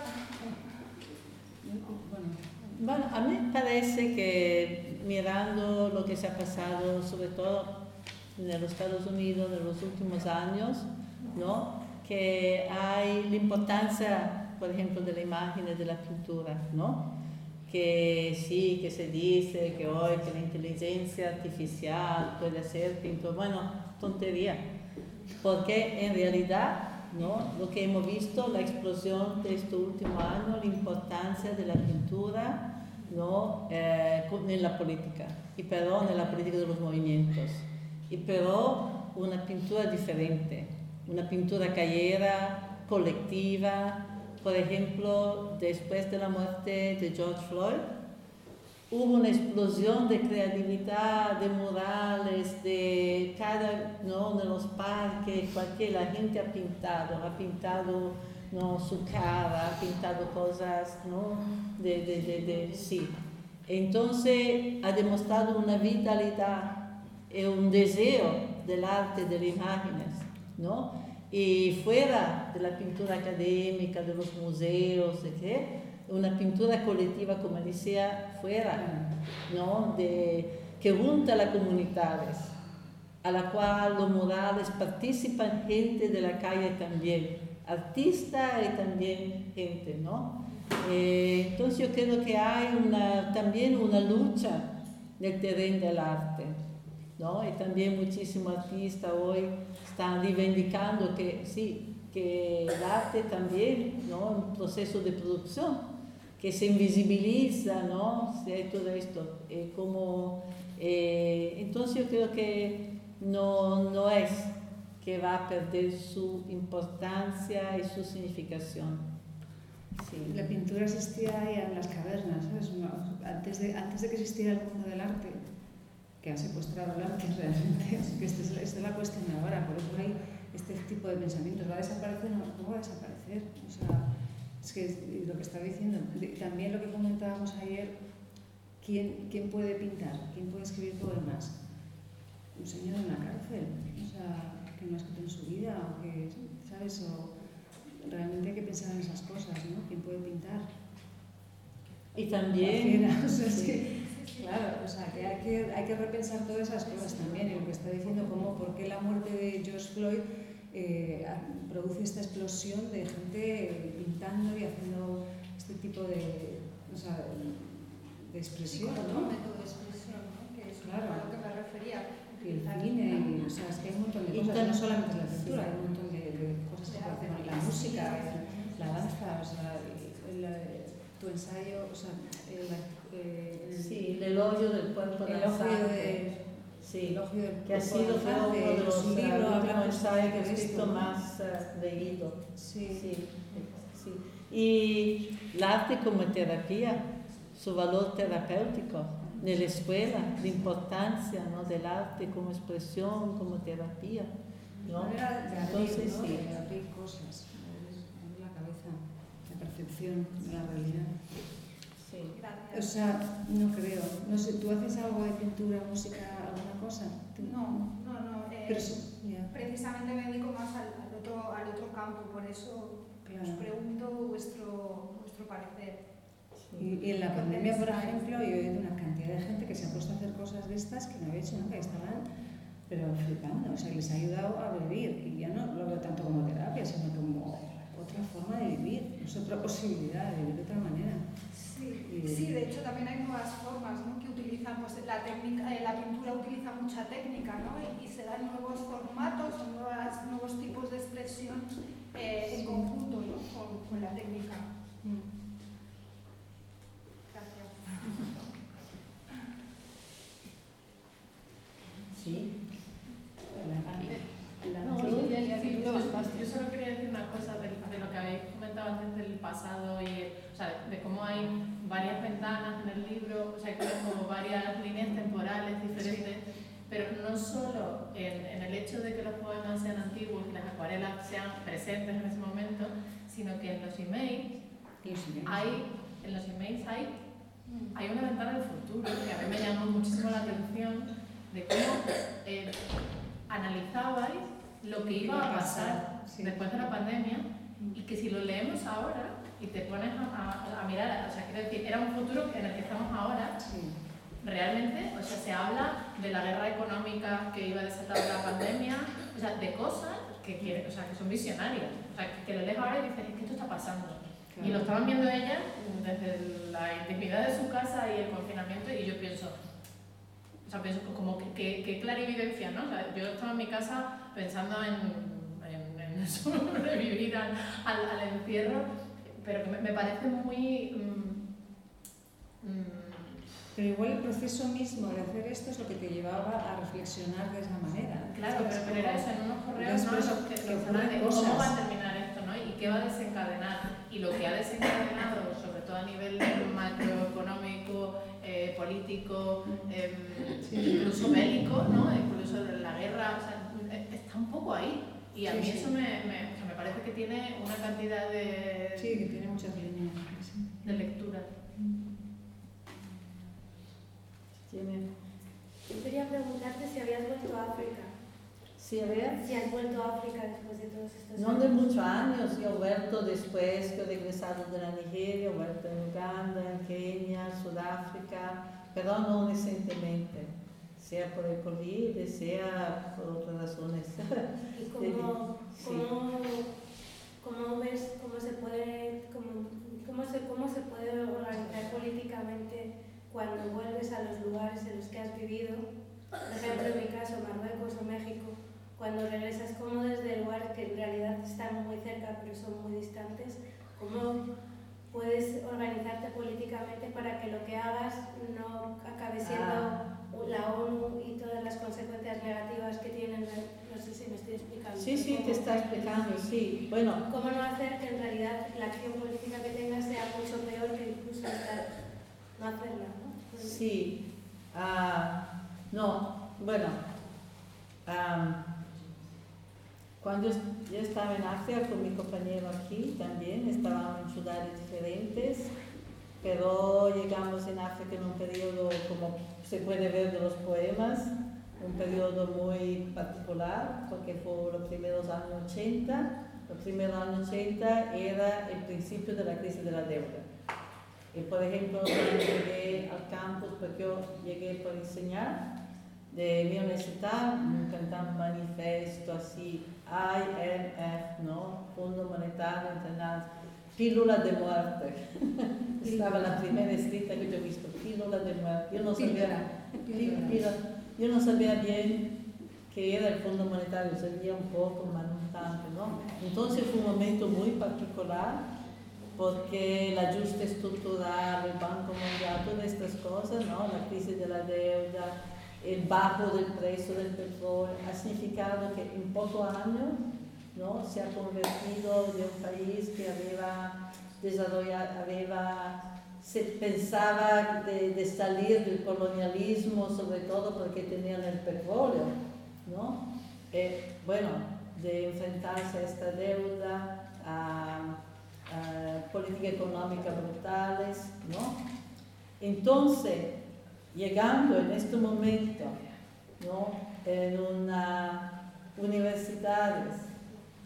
Bueno, a mí me parece que mirando lo que se ha pasado, sobre todo en los Estados Unidos en los últimos años, ¿no? que hay la importancia, por ejemplo, de la imagen de la pintura, ¿no? que sí, que se dice que hoy que la inteligencia artificial puede hacer pintura, bueno, tontería, porque en realidad ¿no? lo que hemos visto, la explosión de este último año, la importancia de la pintura ¿no? Eh, en la política, y pero en la política de los movimientos, y pero una pintura diferente, una pintura callera, colectiva, por ejemplo, después de la muerte de George Floyd, hubo una explosión de creatividad, de murales, de cada, ¿no? de los parques, cualquier, la gente ha pintado, ha pintado ¿no? su cara, ha pintado cosas, ¿no? De, de, de, de- sí. Entonces ha demostrado una vitalidad y un deseo del arte, de las imágenes, ¿no? Y fuera de la pintura académica, de los museos, qué, una pintura colectiva, como decía, fuera, ¿no? De, que junta a las comunidades, a la cual los murales participan gente de la calle también, artistas y también gente, ¿no? Eh, entonces yo creo que hay una, también una lucha del terreno del arte, ¿no? Y también muchísimos artistas hoy están reivindicando que sí, que el arte también, ¿no? Un proceso de producción, que se invisibiliza, ¿no? Todo esto. eh, como, eh, entonces yo creo que no, no es que va a perder su importancia y su significación. La pintura existía ahí en las cavernas, antes, de, antes de que existiera el mundo del arte, que ha secuestrado arte realmente, que esta es, esta es la cuestión ahora, por eso hay este tipo de pensamientos. ¿Va a desaparecer? No, no va a desaparecer. O sea, es que es lo que estaba diciendo, también lo que comentábamos ayer, ¿quién, ¿quién puede pintar? ¿Quién puede escribir poemas? Un señor en una cárcel, o sea, que no ha escrito en su vida, o que, ¿sabes? O, realmente hay que pensar en esas cosas, ¿no? ¿Quién puede pintar? Y también, Cualquiera, o sea, es sí. que, claro, o sea, que hay, que hay que repensar todas esas cosas también, y lo que está diciendo, como por qué la muerte de George Floyd eh, produce esta explosión de gente pintando y haciendo este tipo de, o sea, de expresión, ¿no? método de expresión, ¿no? que es Claro. a lo que me refería. Y el cine, la- y, o sea, es que hay un montón de cosas, no solamente la pintura, hay un montón de, de cosas que se hacen la música, la danza, o sea, el- el- tu ensayo, o sea, el, eh, el- Sí, el elogio del cuerpo el danzante. Sí, elogio del que ha sido uno de los es un libro, eh, habla últimos ensayos que he ¿no? más eh, leído. Sí. Sí, sí. Y el arte como terapia, su valor terapéutico en la escuela, la importancia ¿no? del arte como expresión, como terapia. ¿no? manera de abrir, Entonces, sí. cosas, la cabeza, la percepción de la realidad. Sí. O sea, no creo. No sé, ¿tú haces algo de pintura, música, alguna cosa? ¿Tú- No, no, no. eh, Pero sí, ya, precisamente me dedico más al, al otro, al otro campo, por eso os claro. pregunto vuestro, vuestro parecer. Y, y en la pandemia, por ejemplo, yo he oído una cantidad de gente que se ha puesto a hacer cosas de estas que no había hecho nunca, y estaban pero flipando, o sea, les ha ayudado a vivir. Y ya no lo veo tanto como terapia, sino como otra forma de vivir, es otra posibilidad de vivir de otra manera. Sí, de hecho también hay nuevas formas ¿no? que utilizan, pues la, técnica, eh, la pintura utiliza mucha técnica ¿no? y, se dan nuevos formatos, nuevos tipos de expresión eh, en conjunto ¿no? con, la técnica. Mm. Gracias. Sí. No, yo, yo, yo solo quería decir una cosa de, de lo que habéis comentado antes del pasado y el sea, de, cómo hay varias ventanas en el libro, o sea, que hay como varias líneas temporales diferentes, pero no solo en, en el hecho de que los poemas sean antiguos y las acuarelas sean presentes en ese momento, sino que en los emails hay, en los emails hay, hay una ventana del futuro que a mí me llamó muchísimo la atención de cómo eh, analizabais lo que iba a pasar Sí. después de la pandemia y que si lo leemos ahora y te pones a, a- a mirar, o sea, quiero decir, era un futuro en el que estamos ahora, Sí. realmente, o sea, se habla de la guerra económica que iba a desatar la pandemia, o sea, de cosas que, quiere- o sea, que son visionarias, o sea, que, que lo lees ahora y dices, es que esto está pasando. Y lo estaban viendo ellas desde la intimidad de su casa y el confinamiento y yo pienso, o sea, pienso como que, que, que clarividencia, ¿no? O sea, yo estaba en mi casa pensando en, en, en sobrevivir al, al, al encierro, pero que me, me parece muy... mm, mm, Pero igual el proceso mismo de hacer esto es lo que te llevaba a reflexionar de esa manera. Claro, pero, pero era eso, en unos correos ¿no? Que, que de cómo va a terminar esto, ¿no? Y qué va a desencadenar. Y lo que ha desencadenado, sobre todo a nivel macroeconómico, eh, político, em, incluso bélico, ¿no? Incluso de la guerra, o sea, eh, está un poco ahí. Y a mí sí. eso me parece que tiene una cantidad de, Sí, que tiene muchas líneas. sí. de lectura. Tiene- Yo quería preguntarte si habías vuelto a África. Sí, a ver. Si has vuelto a África después de todos estos No de años. muchos años, yo he vuelto después que he regresado de la Nigeria, he vuelto en Uganda, en Kenia, Sudáfrica, pero no recientemente, sea por el COVID, sea por otras razones. ¿Y cómo, Sí. cómo, cómo ves cómo se puede, cómo, cómo se, cómo se puede organizar políticamente cuando vuelves a los lugares en los que has vivido? Por ejemplo, en mi caso, Marruecos o México, cuando regresas, ¿cómo desde lugares que en realidad están muy cerca pero son muy distantes, cómo puedes organizarte políticamente para que lo que hagas no acabe siendo la ONU y todas las consecuencias negativas que tienen? No sé si me estoy explicando. Sí, sí, te ¿Cómo- está explicando, sí. Bueno, ¿Cómo no hacer que en realidad la acción política que tengas sea mucho peor que incluso estar, no hacerla? ¿no? Sí, ah, no, bueno, cuando yo yo estaba en África con mi compañero aquí también, estábamos en ciudades diferentes, pero llegamos en África en un periodo, como se puede ver de los poemas, un periodo muy particular, porque fue los primeros años 80, los primeros años 80 era el principio de la crisis de la deuda. Y por ejemplo, cuando llegué al campus, porque yo llegué por enseñar, de mi universidad, cantando un manifiesto así, IMF, ¿no? Fondo Monetario Internacional, pílula de muerte. Estaba la primera escrita que yo he visto, pílula de muerte. Yo no sabía, pí- pílula. Yo no sabía bien qué era el Fondo Monetario, sabía un poco, pero no tanto, ¿no? Entonces fue un momento muy particular porque el ajuste estructural, el Banco Mundial, todas estas cosas, ¿no? la crisis de la deuda, el bajo del precio del petróleo, ha significado que en pocos años ¿no? se ha convertido de un país que había desarrollado, había, se pensaba de, salir del colonialismo, sobre todo porque tenían el petróleo, ¿no? Eh, bueno, de enfrentarse a esta deuda, a a política económica brutales, ¿no? Entonces, llegando en este momento, ¿no? En una universidades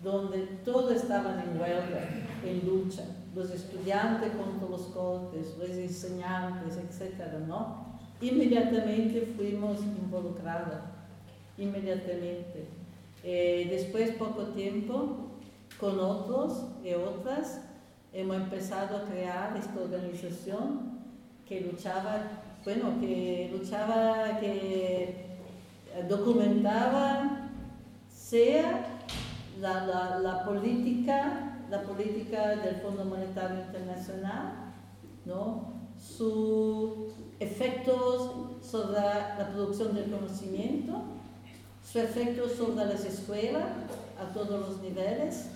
donde todos estaban en huelga, en lucha, los estudiantes contra los cortes, los enseñantes, etcétera, ¿no? Inmediatamente fuimos involucrados, inmediatamente. Eh, después, poco tiempo, con otros y otras, hemos empezado a crear esta organización que luchaba, bueno, que luchaba, que documentaba, sea la, la, la política, la política del Fondo Monetario Internacional, ¿no? sus efectos sobre la producción del conocimiento, su efecto sobre las escuelas a todos los niveles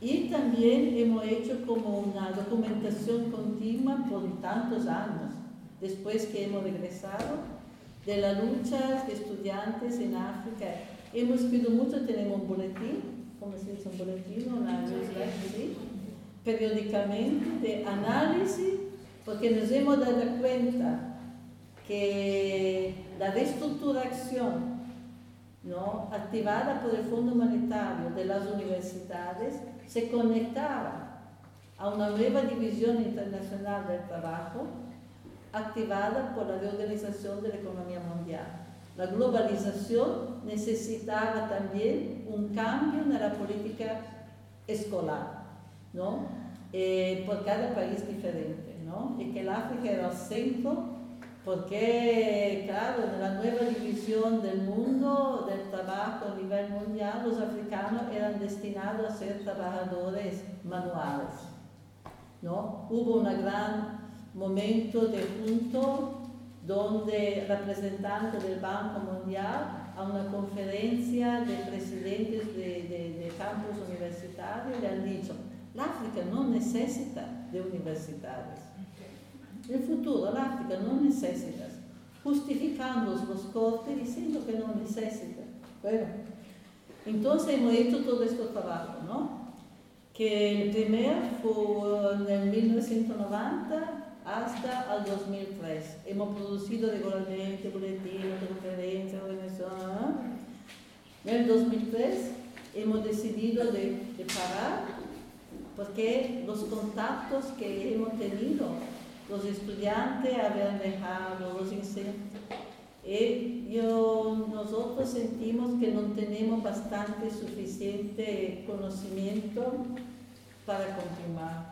y también hemos hecho como una documentación continua por tantos años, después que hemos regresado, de las luchas de estudiantes en África. Hemos escrito mucho, tenemos un boletín, ¿cómo se dice un boletín? Una ¿sí? periódicamente de análisis, porque nos hemos dado cuenta que la reestructuración ¿no? activada por el Fondo Monetario de las universidades se conectaba a una nueva división internacional del trabajo activada por la reorganización de la economía mundial. La globalización necesitaba también un cambio en la política escolar, ¿no? Eh, por cada país diferente, ¿no? y que el África era el centro porque, claro, en la nueva división del mundo del trabajo a nivel mundial, los africanos eran destinados a ser trabajadores manuales. ¿no? Hubo un gran momento de junto donde representantes del Banco Mundial a una conferencia de presidentes de, de campus universitarios le han dicho, la África no necesita de universidades el futuro, la África no necesita, justificando los cortes diciendo que no necesita. Bueno, entonces hemos hecho todo este trabajo, ¿no? Que el primer fue en el 1990 hasta el 2003. Hemos producido regularmente boletines, conferencias, organizaciones. En el 2003 hemos decidido de, parar porque los contactos que hemos tenido los estudiantes habían dejado los Y yo, nosotros sentimos que no tenemos bastante suficiente conocimiento para continuar.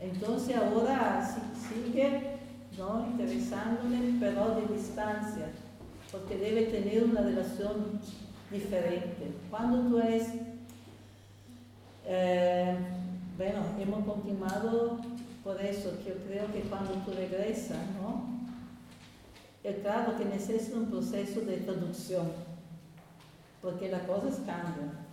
Entonces ahora sigue ¿no? interesándome, pero de distancia, porque debe tener una relación diferente. Cuando tú eres, eh, bueno, hemos continuado por eso que yo creo que cuando tú regresas, ¿no? Es claro que necesita un proceso de traducción, porque las cosas cambian.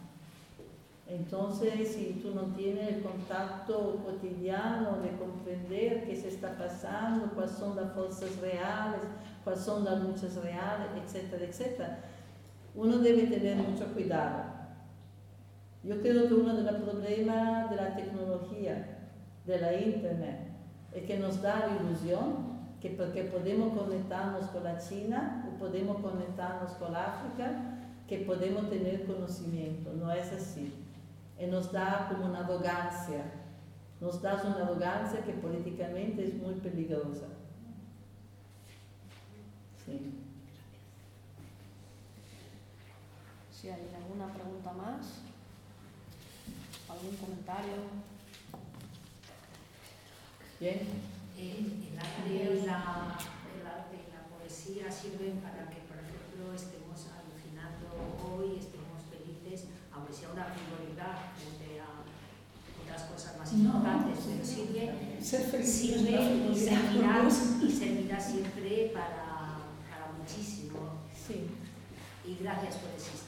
Entonces, si tú no tienes el contacto cotidiano de comprender qué se está pasando, cuáles son las fuerzas reales, cuáles son las luchas reales, etcétera, etcétera, uno debe tener mucho cuidado. Yo creo que uno de los problemas de la tecnología de la Internet es que nos da la ilusión que porque podemos conectarnos con la China o podemos conectarnos con África, que podemos tener conocimiento. No es así. Y nos da como una arrogancia. Nos da una arrogancia que políticamente es muy peligrosa. Sí. Si hay alguna pregunta más, algún comentario. Bien. El, arte y la, la poesía sirven para que, por ejemplo, estemos alucinando hoy, estemos una frivolidad frente a otras cosas más importantes, pero sirve, sirve y, servirá, y servirá siempre para, para muchísimo. Sí. Y gracias por existir.